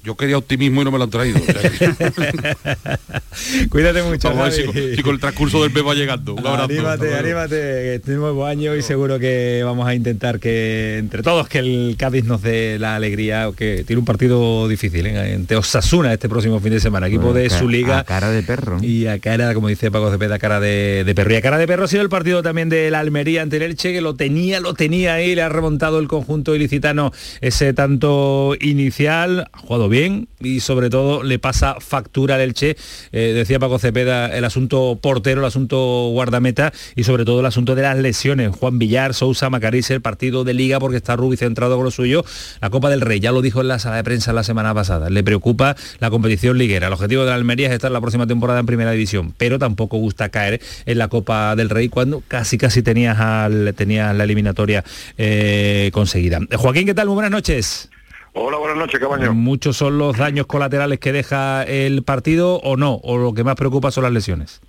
[SPEAKER 15] Yo quería optimismo y no me lo han traído. O sea que- [LAUGHS]
[SPEAKER 1] Cuídate mucho.
[SPEAKER 15] Vamos a ver si,
[SPEAKER 1] Javi.
[SPEAKER 15] con- si con el transcurso del mes va llegando. Un abrazo.
[SPEAKER 1] Anímate, anímate, que es nuevo año y seguro que vamos a intentar que entre todos que el Cádiz nos dé la alegría, que tiene un partido difícil ¿eh? ante Osasuna este próximo fin de semana, equipo de su liga.
[SPEAKER 3] a cara de perro.
[SPEAKER 1] Y a cara, como dice Paco Cepeda, cara de, de perro. Y a cara de perro ha sido el partido también de la Almería ante el Elche, que lo tenía, lo tenía ahí, le ha remontado el conjunto ilicitano ese tanto inicial, ha jugado bien y sobre todo le pasa factura al Elche. Eh, decía Paco Cepeda, el asunto portero, el asunto guardameta y sobre todo el asunto de las lesiones. Juan Villar, Sousa, Macariz, el partido de liga porque está Rubi centrado con lo suyo. La Copa del Rey, ya lo dijo en la sala de prensa la semana pasada, le preocupa la competición liguera. El objetivo de la Almería es estar la próxima temporada en primera división, pero tampoco gusta caer en la Copa del Rey cuando casi casi tenías, al, tenías la eliminatoria eh, conseguida. Joaquín, ¿qué tal? Muy buenas noches.
[SPEAKER 16] Hola, buenas noches, Cabaño.
[SPEAKER 1] ¿Muchos son los daños colaterales que deja el partido o no? ¿O lo que más preocupa son las lesiones?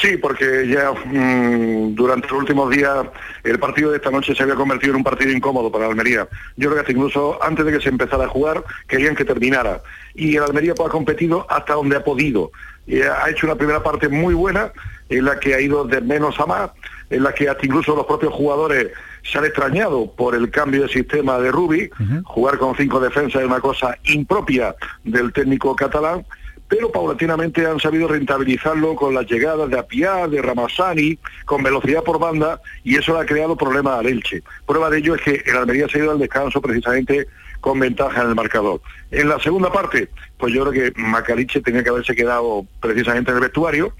[SPEAKER 16] Sí, porque ya mm, durante los últimos días el partido de esta noche se había convertido en un partido incómodo para Almería. Yo creo que hasta incluso antes de que se empezara a jugar querían que terminara. Y el Almería pues, ha competido hasta donde ha podido. Y ha hecho una primera parte muy buena en la que ha ido de menos a más, en la que hasta incluso los propios jugadores se han extrañado por el cambio de sistema de Rubi. Jugar con cinco defensas es una cosa impropia del técnico catalán pero paulatinamente han sabido rentabilizarlo con las llegadas de Apiá, de Ramazani, con velocidad por banda, y eso le ha creado problemas al Elche. Prueba de ello es que el Almería se ha ido al descanso precisamente con ventaja en el marcador. En la segunda parte, pues yo creo que Macariche tenía que haberse quedado precisamente en el vestuario.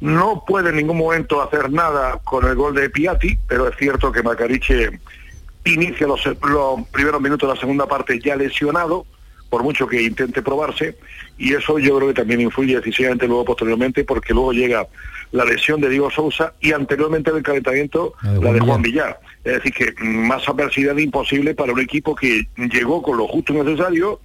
[SPEAKER 16] No puede en ningún momento hacer nada con el gol de Piatti, pero es cierto que Macariche inicia los, los primeros minutos de la segunda parte ya lesionado, por mucho que intente probarse, y eso yo creo que también influye decisivamente luego posteriormente, porque luego llega la lesión de Diego Sousa y anteriormente del calentamiento la de Juan Villar. Es decir, que más adversidad imposible para un equipo que llegó con lo justo y necesario,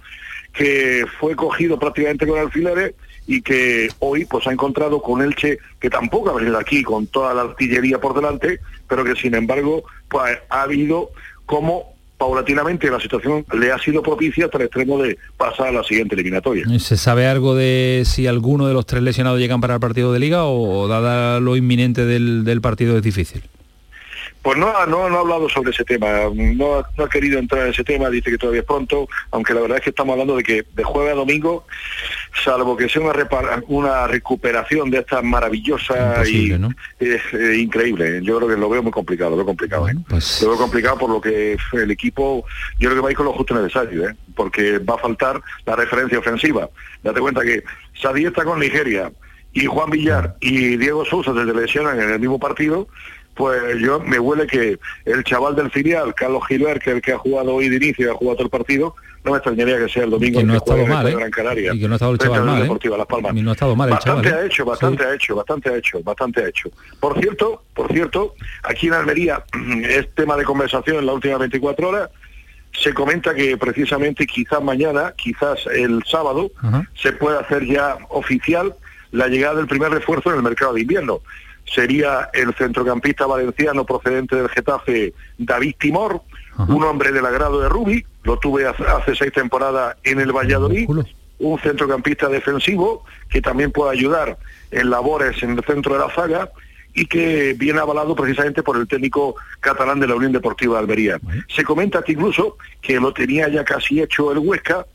[SPEAKER 16] que fue cogido prácticamente con alfileres y que hoy pues ha encontrado con Elche, que tampoco ha venido aquí con toda la artillería por delante, pero que sin embargo pues ha habido como paulatinamente la situación le ha sido propicia hasta el extremo de pasar a la siguiente eliminatoria.
[SPEAKER 1] ¿Se sabe algo de si alguno de los tres lesionados llegan para el partido de liga o, dada lo inminente del, del partido es difícil?
[SPEAKER 16] Pues no, no, no ha hablado sobre ese tema, no, no, ha querido entrar en ese tema, dice que todavía es pronto, aunque la verdad es que estamos hablando de que de jueves a domingo, salvo que sea una, una recuperación de esta maravillosa y ¿no? es eh, increíble, yo creo que lo veo muy complicado, lo veo complicado, ¿eh? pues... lo veo complicado por lo que el equipo, yo creo que va a ir con lo justo necesario, ¿eh? porque va a faltar la referencia ofensiva. Date cuenta que Sadie está con Nigeria y Juan Villar y Diego Sousa se lesionan en el mismo partido, pues yo me huele que el chaval del filial, Carlos Gilbert, que es el que ha jugado hoy de inicio y ha jugado todo el partido, no me extrañaría que sea el domingo
[SPEAKER 1] que no
[SPEAKER 16] ha
[SPEAKER 1] estado mal, ¿eh?
[SPEAKER 16] Gran Canaria.
[SPEAKER 1] Y que no ha estado el chaval mal, ¿eh?
[SPEAKER 16] Las Palmas.
[SPEAKER 1] Y no ha estado mal el
[SPEAKER 16] bastante
[SPEAKER 1] chaval,
[SPEAKER 16] ha hecho, bastante sí. ha hecho, bastante ha hecho, bastante ha hecho. Por cierto, por cierto, aquí en Almería [CLEARS THROAT] es tema de conversación en las últimas 24 horas. Se comenta que precisamente quizás mañana, quizás el sábado, Ajá. se pueda hacer ya oficial la llegada del primer refuerzo en el mercado de invierno sería el centrocampista valenciano procedente del Getafe, David Timor, Ajá. un hombre del agrado de Rubi, lo tuve hace, hace seis temporadas en el Valladolid, un centrocampista defensivo que también puede ayudar en labores en el centro de la zaga y que viene avalado precisamente por el técnico catalán de la Unión Deportiva de Almería. Se comenta que incluso que lo tenía ya casi hecho el Huesca,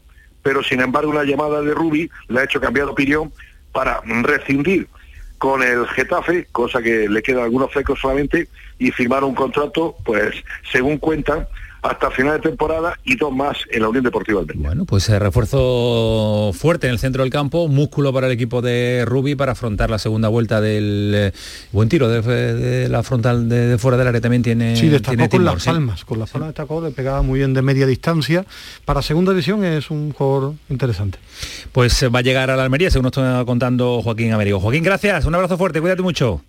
[SPEAKER 16] pero sin embargo una llamada de Rubi le ha hecho cambiar de opinión para rescindir con el Getafe, cosa que le quedan algunos flecos solamente, y firmar un contrato, pues según cuentan, hasta final de temporada y dos más en la Unión Deportiva Almería.
[SPEAKER 1] Bueno, pues eh, refuerzo fuerte en el centro del campo, músculo para el equipo de Rubi para afrontar la segunda vuelta del eh, buen tiro de, de, la frontal de, de, fuera del área también tiene
[SPEAKER 2] Sí, destacó
[SPEAKER 1] tiene
[SPEAKER 2] con
[SPEAKER 1] timor,
[SPEAKER 2] las
[SPEAKER 1] sí.
[SPEAKER 2] palmas, con las palmas destacó, le pegaba muy bien de media distancia. Para segunda división es un jugador interesante.
[SPEAKER 1] Pues eh, va a llegar a la Almería, según nos está contando Joaquín Américo. Joaquín, gracias, un abrazo fuerte, cuídate mucho.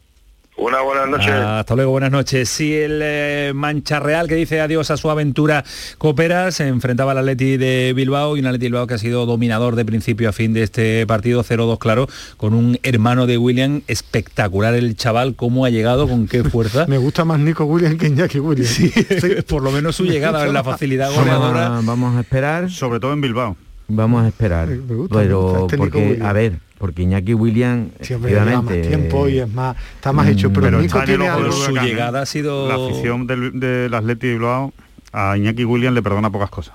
[SPEAKER 16] Una buena noche.
[SPEAKER 1] Ah, hasta luego, buenas noches. Sí, el eh, Mancha Real que dice adiós a su aventura Coopera se enfrentaba al Atleti de Bilbao y un Atleti Bilbao que ha sido dominador de principio a fin de este partido 0-2 claro, con un hermano de William espectacular el chaval, cómo ha llegado, con qué fuerza. [LAUGHS]
[SPEAKER 2] Me gusta más Nico William que Iñaki William.
[SPEAKER 1] Sí, [LAUGHS] [LAUGHS] por lo menos su llegada, la facilidad goleadora.
[SPEAKER 3] Vamos a, vamos a esperar.
[SPEAKER 4] Sobre todo en Bilbao.
[SPEAKER 3] Vamos a esperar.
[SPEAKER 2] gusta,
[SPEAKER 3] pero
[SPEAKER 2] este
[SPEAKER 3] porque, a ver, porque Iñaki William
[SPEAKER 2] sí, hombre, lleva más tiempo y es más está más hecho pero,
[SPEAKER 4] pero
[SPEAKER 2] Nico tiene algo
[SPEAKER 1] su llegada ha sido
[SPEAKER 4] la afición del, del Atleti de Bilbao a Iñaki William le perdona pocas cosas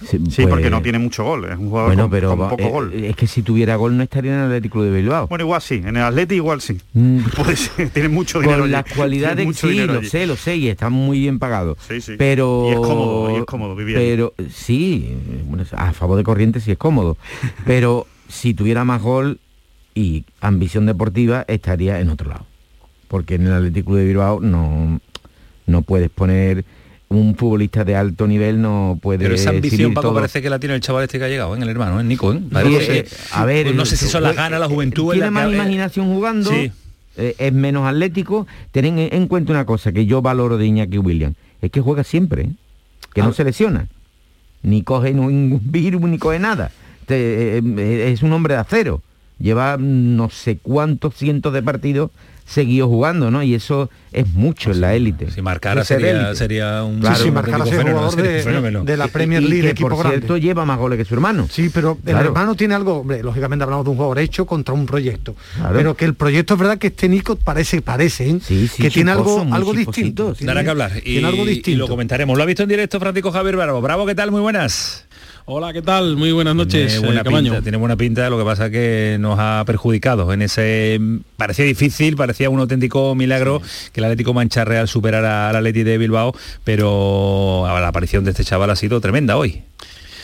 [SPEAKER 3] Sí,
[SPEAKER 4] sí
[SPEAKER 3] pues,
[SPEAKER 4] porque no tiene mucho gol, es un jugador
[SPEAKER 3] bueno,
[SPEAKER 4] con,
[SPEAKER 3] pero
[SPEAKER 4] con poco
[SPEAKER 3] eh,
[SPEAKER 4] gol.
[SPEAKER 3] Es que si tuviera gol no estaría en el Atlético de Bilbao.
[SPEAKER 4] Bueno, igual sí, en el Atleti igual sí.
[SPEAKER 3] Mm. [LAUGHS]
[SPEAKER 4] Pues tiene mucho dinero.
[SPEAKER 3] Con las cualidades, sí, lo allí. sé, lo sé, y está muy bien pagado.
[SPEAKER 4] Sí, sí.
[SPEAKER 3] Pero...
[SPEAKER 4] Y es cómodo, y es cómodo vivir
[SPEAKER 3] Pero sí, bueno, a favor de Corrientes sí es cómodo. [LAUGHS] pero si tuviera más gol y ambición deportiva estaría en otro lado. Porque en el Atlético de Bilbao no, no puedes poner un futbolista de alto nivel no puede
[SPEAKER 1] pero esa ambición Paco
[SPEAKER 3] todo.
[SPEAKER 1] parece que la tiene el chaval este que ha llegado en ¿eh? el hermano Nico ¿eh?
[SPEAKER 3] Sí, eh, a ver
[SPEAKER 1] no sé si son las ganas la juventud
[SPEAKER 3] tiene
[SPEAKER 1] la
[SPEAKER 3] más
[SPEAKER 1] que,
[SPEAKER 3] imaginación jugando
[SPEAKER 1] sí.
[SPEAKER 3] eh, es menos atlético ten en, en, cuenta una cosa que yo valoro de Iñaki William es que juega siempre ¿eh? que ah. no se lesiona ni coge ningún [LAUGHS] virus ni coge nada Te, eh, es un hombre de acero lleva no sé cuántos cientos de partidos seguido jugando, ¿no? Y eso es mucho en la élite.
[SPEAKER 1] Si marcara sería, sería, un
[SPEAKER 2] claro, sí, si marcara sería jugador de, de, la Premier League,
[SPEAKER 3] y, y que,
[SPEAKER 2] equipo
[SPEAKER 3] por
[SPEAKER 2] grande.
[SPEAKER 3] cierto lleva más goles que su hermano.
[SPEAKER 2] Sí, pero claro. el hermano tiene algo, hombre, lógicamente hablamos de un jugador hecho contra un proyecto. Claro. Pero que el proyecto es verdad que este Nico parece, parece, ¿eh?
[SPEAKER 3] sí, sí,
[SPEAKER 2] que tiene algo, algo distinto.
[SPEAKER 1] Dará que hablar. Y,
[SPEAKER 2] tiene algo distinto.
[SPEAKER 1] y lo comentaremos. Lo ha visto en directo Francisco Javier Bravo. Bravo, ¿qué tal? Muy buenas.
[SPEAKER 17] Hola, ¿qué tal? Muy buenas noches,
[SPEAKER 1] Tiene buena,
[SPEAKER 17] eh,
[SPEAKER 1] pinta, tiene buena pinta, lo que pasa que nos ha perjudicado. En ese parecía difícil, parecía un auténtico milagro que el Atlético Mancha Real superara al Atleti de Bilbao, pero la aparición de este chaval ha sido tremenda hoy.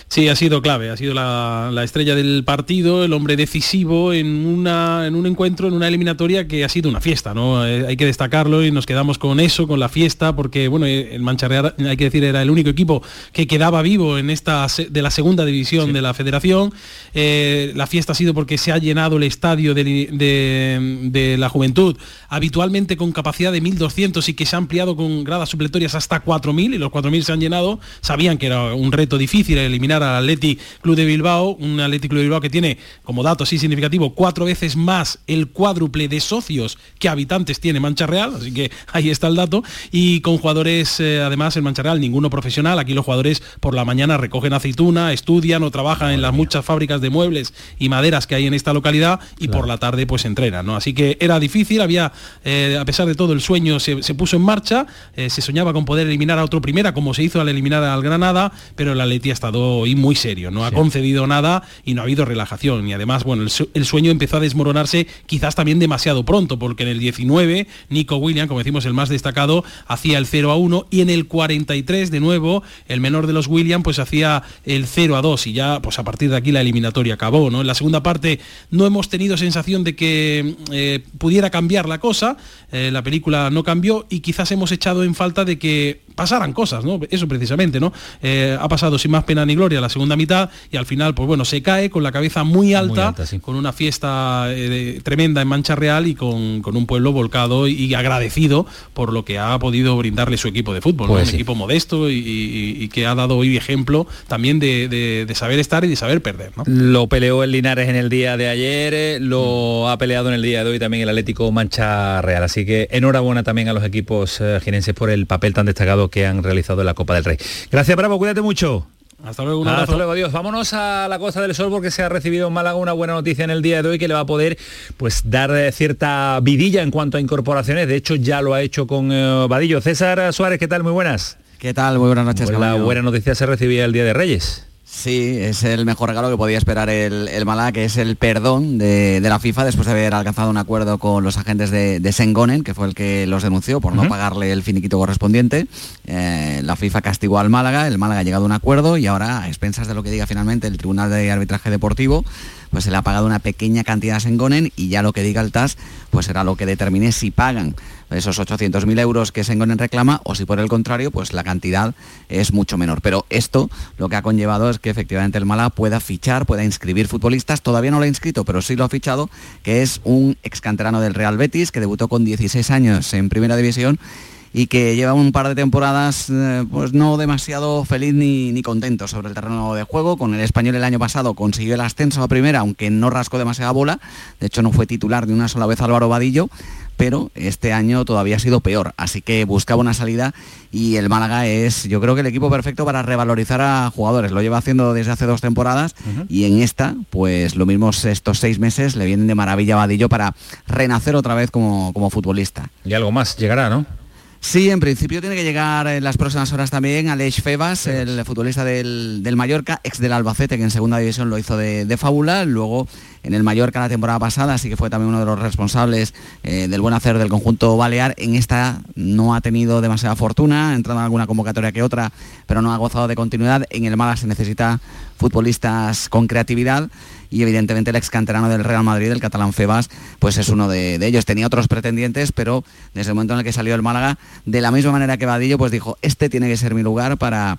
[SPEAKER 17] Sí, ha sido clave, ha sido la, la estrella del partido, el hombre decisivo en, una, en un encuentro, en una eliminatoria que ha sido una fiesta, ¿no? Eh, hay que destacarlo y nos quedamos con eso, con la fiesta, porque bueno, eh, el Mancha Real, hay que decir, era el único equipo que quedaba vivo en esta de la segunda división de la federación. Eh, la fiesta ha sido porque se ha llenado el estadio de, de- de la juventud, habitualmente con capacidad de 1.200 y que se ha ampliado con gradas supletorias hasta 4.000 y los 4.000 se han llenado. Sabían que era un reto difícil eliminar al Atleti Club de Bilbao, un Atleti Club de Bilbao que tiene como dato así significativo cuatro veces más el cuádruple de socios que habitantes tiene Mancha Real, así que [LAUGHS] ahí está el dato, y con jugadores eh, además en Mancha Real ninguno profesional, aquí los jugadores por la mañana recogen aceituna, estudian o trabajan en las muchas fábricas de muebles y maderas que hay en esta localidad y por la tarde pues entrenan, ¿no? Así que era difícil, había, eh, a pesar de todo, el sueño se, se puso en marcha, eh, se soñaba con poder eliminar a otro primera, como se hizo al eliminar al Granada, pero el Atleti ha estado hoy muy serio, no ha concedido nada y no ha habido relajación. Y además, bueno, el, su- el sueño empezó a desmoronarse quizás también demasiado pronto, porque en el 19, Nico William, como decimos, el más destacado, hacía el 0 a 1 y en el 43, de nuevo, el menor de los William, pues hacía el 0 a 2 y ya, pues a partir de aquí la eliminatoria acabó, ¿no? En la segunda parte no hemos tenido sensación de que eh, pudiera cambiar la cosa, eh, la película no cambió y quizás hemos echado en falta de que pasaran cosas, ¿no? Eso precisamente, ¿no? Eh, ha pasado sin más pena ni gloria la segunda mitad y al final, pues bueno, se cae con la cabeza muy alta, con una fiesta eh, tremenda en Mancha Real y con, con un pueblo volcado y, agradecido por lo que ha podido brindarle su equipo de fútbol, ¿no?
[SPEAKER 1] Pues
[SPEAKER 17] un equipo modesto y, y- y que ha dado hoy ejemplo también de, de- de saber estar y de saber perder, ¿no?
[SPEAKER 1] Lo peleó el Linares en el día de ayer, eh, lo ha peleado en el día de hoy también el Atlético Mancha Real. Así que enhorabuena también a los equipos jienenses por el papel tan destacado que han realizado en la Copa del Rey. Gracias, Bravo, cuídate mucho.
[SPEAKER 17] Hasta luego, un
[SPEAKER 1] Hasta luego, adiós. Vámonos a la Costa del Sol porque se ha recibido en Málaga una buena noticia en el día de hoy que le va a poder pues dar eh, cierta vidilla en cuanto a incorporaciones. De hecho, ya lo ha hecho con eh, Vadillo. César Suárez, ¿qué tal? Muy buenas.
[SPEAKER 18] ¿Qué tal? Muy buenas noches.
[SPEAKER 1] Pues la buena noticia se recibía el día de Reyes.
[SPEAKER 18] Sí, es el mejor regalo que podía esperar el, el Málaga, que es el perdón de, de la FIFA después de haber alcanzado un acuerdo con los agentes de, de Sengonen, que fue el que los denunció por no pagarle el finiquito correspondiente. Eh, la FIFA castigó al Málaga, el Málaga ha llegado a un acuerdo y ahora, a expensas de lo que diga finalmente el Tribunal de Arbitraje Deportivo, pues se le ha pagado una pequeña cantidad a Sengonen y ya lo que diga el TAS, pues será lo que determine si pagan esos 800.000 euros que Sengonen reclama o si por el contrario, pues la cantidad es mucho menor. Pero esto lo que ha conllevado es que efectivamente el Málaga pueda fichar, pueda inscribir futbolistas, todavía no lo ha inscrito, pero sí lo ha fichado, que es un excanterano del Real Betis, que debutó con 16 años en Primera División y que lleva un par de temporadas eh, pues no demasiado feliz ni, ni contento sobre el terreno de juego. Con el español el año pasado consiguió el ascenso a primera, aunque no rascó demasiada bola. De hecho, no fue titular de una sola vez Álvaro Vadillo, pero este año todavía ha sido peor. Así que buscaba una salida y el Málaga es, yo creo que el equipo perfecto para revalorizar a jugadores. Lo lleva haciendo desde hace dos temporadas y en esta, pues lo mismo estos seis meses le vienen de maravilla a Vadillo para renacer otra vez como, como futbolista.
[SPEAKER 1] Y algo más llegará, ¿no?
[SPEAKER 18] Sí, en principio tiene que llegar en las próximas horas también Aleix Febas, el futbolista del, del Mallorca, ex del Albacete, que en segunda división lo hizo de, de fábula. Luego en el Mallorca la temporada pasada, así que fue también uno de los responsables eh, del buen hacer del conjunto balear. En esta no ha tenido demasiada fortuna, ha entrado en alguna convocatoria que otra, pero no ha gozado de continuidad. En el Málaga se necesita futbolistas con creatividad y evidentemente el ex canterano del Real Madrid, el catalán Febas, pues es uno de, de ellos. Tenía otros pretendientes, pero desde el momento en el que salió el Málaga, de la misma manera que Vadillo, pues dijo, este tiene que ser mi lugar para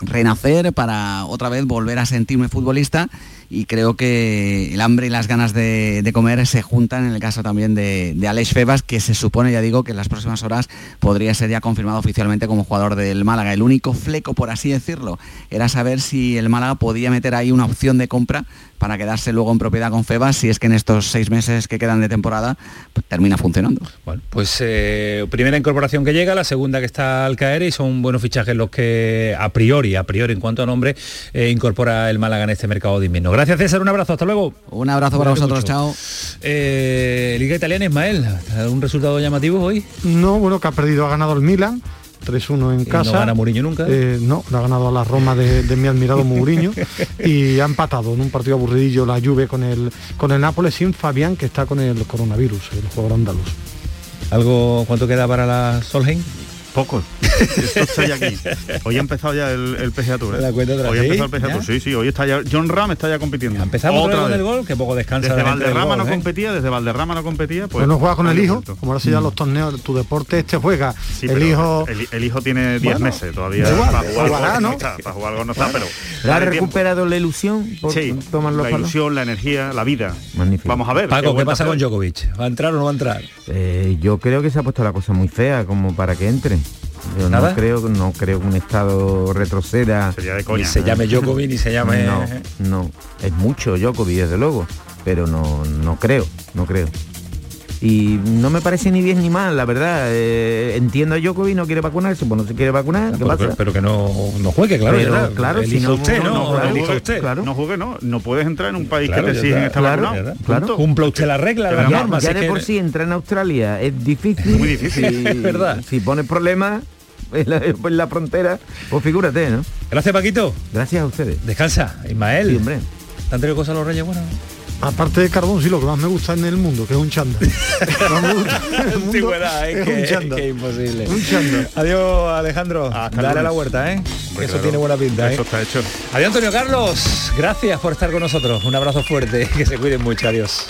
[SPEAKER 18] renacer, para otra vez volver a sentirme futbolista y creo que el hambre y las ganas de, de comer se juntan en el caso también de, de Alex Febas, que se supone, ya digo, que en las próximas horas podría ser ya confirmado oficialmente como jugador del Málaga. El único fleco, por así decirlo, era saber si el Málaga podía meter ahí una opción de compra para quedarse luego en propiedad con Febas, si es que en estos seis meses que quedan de temporada pues, termina funcionando.
[SPEAKER 1] Bueno, pues eh, primera incorporación que llega, la segunda que está al caer y son buenos fichajes los que a priori, a priori en cuanto a nombre, eh, incorpora el Málaga en este mercado de invierno. Gracias César, un abrazo, hasta luego.
[SPEAKER 18] Un abrazo para vosotros,
[SPEAKER 1] mucho.
[SPEAKER 18] chao.
[SPEAKER 1] Eh, Liga Italiana, Ismael, ¿un resultado llamativo hoy?
[SPEAKER 2] No, bueno, que ha perdido, ha ganado el Milan. 3-1 en
[SPEAKER 1] Y
[SPEAKER 2] casa.
[SPEAKER 1] no gana Mourinho nunca.
[SPEAKER 2] Eh, no, le ha ganado a la Roma de, de mi admirado Mourinho [LAUGHS] y ha empatado en un partido aburridillo la Juve con el con el Nápoles sin Fabián que está con el coronavirus, el jugador andaluz.
[SPEAKER 1] ¿Algo cuánto queda para la Solheim?
[SPEAKER 4] Poco. Esto está ya aquí. Hoy ha empezado ya el, el PGA Tour. ¿eh?
[SPEAKER 1] ¿Te das cuenta otra
[SPEAKER 4] Hoy ha
[SPEAKER 1] vez?
[SPEAKER 4] empezado el PGA
[SPEAKER 1] ¿Ya?
[SPEAKER 4] Tour. Sí, sí, hoy está ya. John Ram está ya compitiendo.
[SPEAKER 1] Empezamos otra vez con
[SPEAKER 4] vez.
[SPEAKER 1] el gol, que poco descansa
[SPEAKER 4] Desde
[SPEAKER 1] del
[SPEAKER 4] Valderrama
[SPEAKER 1] gol,
[SPEAKER 4] no
[SPEAKER 1] ¿eh?
[SPEAKER 4] competía, desde Valderrama no competía. Pues
[SPEAKER 2] Pues no juega con el hijo,
[SPEAKER 4] vuelto.
[SPEAKER 2] como ahora se ya los torneos, tu deporte este juega.
[SPEAKER 4] Sí,
[SPEAKER 2] el hijo
[SPEAKER 4] el, el hijo tiene 10
[SPEAKER 2] Bueno,
[SPEAKER 4] meses todavía.
[SPEAKER 2] igual,
[SPEAKER 4] para jugar algo
[SPEAKER 2] ¿no?
[SPEAKER 4] no [LAUGHS] está, para jugar algo no está, pero
[SPEAKER 3] ¿La ha recuperado la ilusión? Por
[SPEAKER 4] Sí,
[SPEAKER 3] tomar los
[SPEAKER 4] la
[SPEAKER 3] palos?
[SPEAKER 4] ilusión, la energía, la vida.
[SPEAKER 3] Magnífico.
[SPEAKER 4] Vamos a ver.
[SPEAKER 1] Paco, ¿qué pasa con. Djokovic? ¿Va a entrar o no va a entrar?
[SPEAKER 3] Eh, yo creo que se ha puesto la cosa muy fea como para que entre. Yo
[SPEAKER 1] ¿Nada?
[SPEAKER 3] no creo, no creo que un estado retroceda.
[SPEAKER 4] Sería de
[SPEAKER 1] Ni
[SPEAKER 4] coña.
[SPEAKER 1] se llame Djokovic ni se llame...
[SPEAKER 3] No, no. Es mucho Djokovic, desde luego. Pero no, no creo, no creo. Y no me parece ni bien ni mal, la verdad. Eh, entiendo a Djokovic, no quiere vacunarse, pues no se quiere vacunar. ¿Qué
[SPEAKER 1] Pero,
[SPEAKER 3] pasa?
[SPEAKER 1] pero- pero que no, no juegue, claro.
[SPEAKER 3] Pero,
[SPEAKER 1] ya,
[SPEAKER 3] claro, si no-
[SPEAKER 1] usted, ¿no?
[SPEAKER 3] no,
[SPEAKER 4] No,
[SPEAKER 1] Elija
[SPEAKER 4] juegue,
[SPEAKER 1] usted.
[SPEAKER 3] claro.
[SPEAKER 4] no juegue, no. No puedes entrar en un país
[SPEAKER 1] Claro,
[SPEAKER 4] que te exigen estar
[SPEAKER 3] Claro,
[SPEAKER 4] vacunado.
[SPEAKER 3] claro.
[SPEAKER 1] Cumpla usted la regla, la
[SPEAKER 4] ya,
[SPEAKER 1] norma.
[SPEAKER 3] ya
[SPEAKER 1] si
[SPEAKER 3] de por
[SPEAKER 1] que-
[SPEAKER 3] sí entrar en Australia es difícil.
[SPEAKER 4] Muy difícil.
[SPEAKER 3] Si, [LAUGHS]
[SPEAKER 1] Es verdad.
[SPEAKER 3] Si pones problemas en la, en la frontera, pues figúrate, ¿no?
[SPEAKER 1] Gracias, Paquito.
[SPEAKER 3] Gracias a ustedes.
[SPEAKER 1] Descansa. Ismael.
[SPEAKER 3] Sí, hombre.
[SPEAKER 1] ¿Te han traído cosas los Reyes Buenos?
[SPEAKER 2] aparte de carbón, sí, lo que más me gusta en el mundo, que es un chanda. [LAUGHS]
[SPEAKER 1] Antigüedad,
[SPEAKER 2] es
[SPEAKER 1] es que,
[SPEAKER 2] un chanda.
[SPEAKER 1] que imposible.
[SPEAKER 2] Un chanda.
[SPEAKER 1] Adiós, Alejandro.
[SPEAKER 4] Hasta
[SPEAKER 1] Dale a la huerta, ¿eh? Eso
[SPEAKER 4] claro.
[SPEAKER 1] tiene buena pinta, ¿eh?
[SPEAKER 4] Eso está hecho.
[SPEAKER 1] Adiós, Antonio Carlos. Gracias por estar con nosotros. Un abrazo fuerte. [LAUGHS] Que se cuiden mucho. Adiós.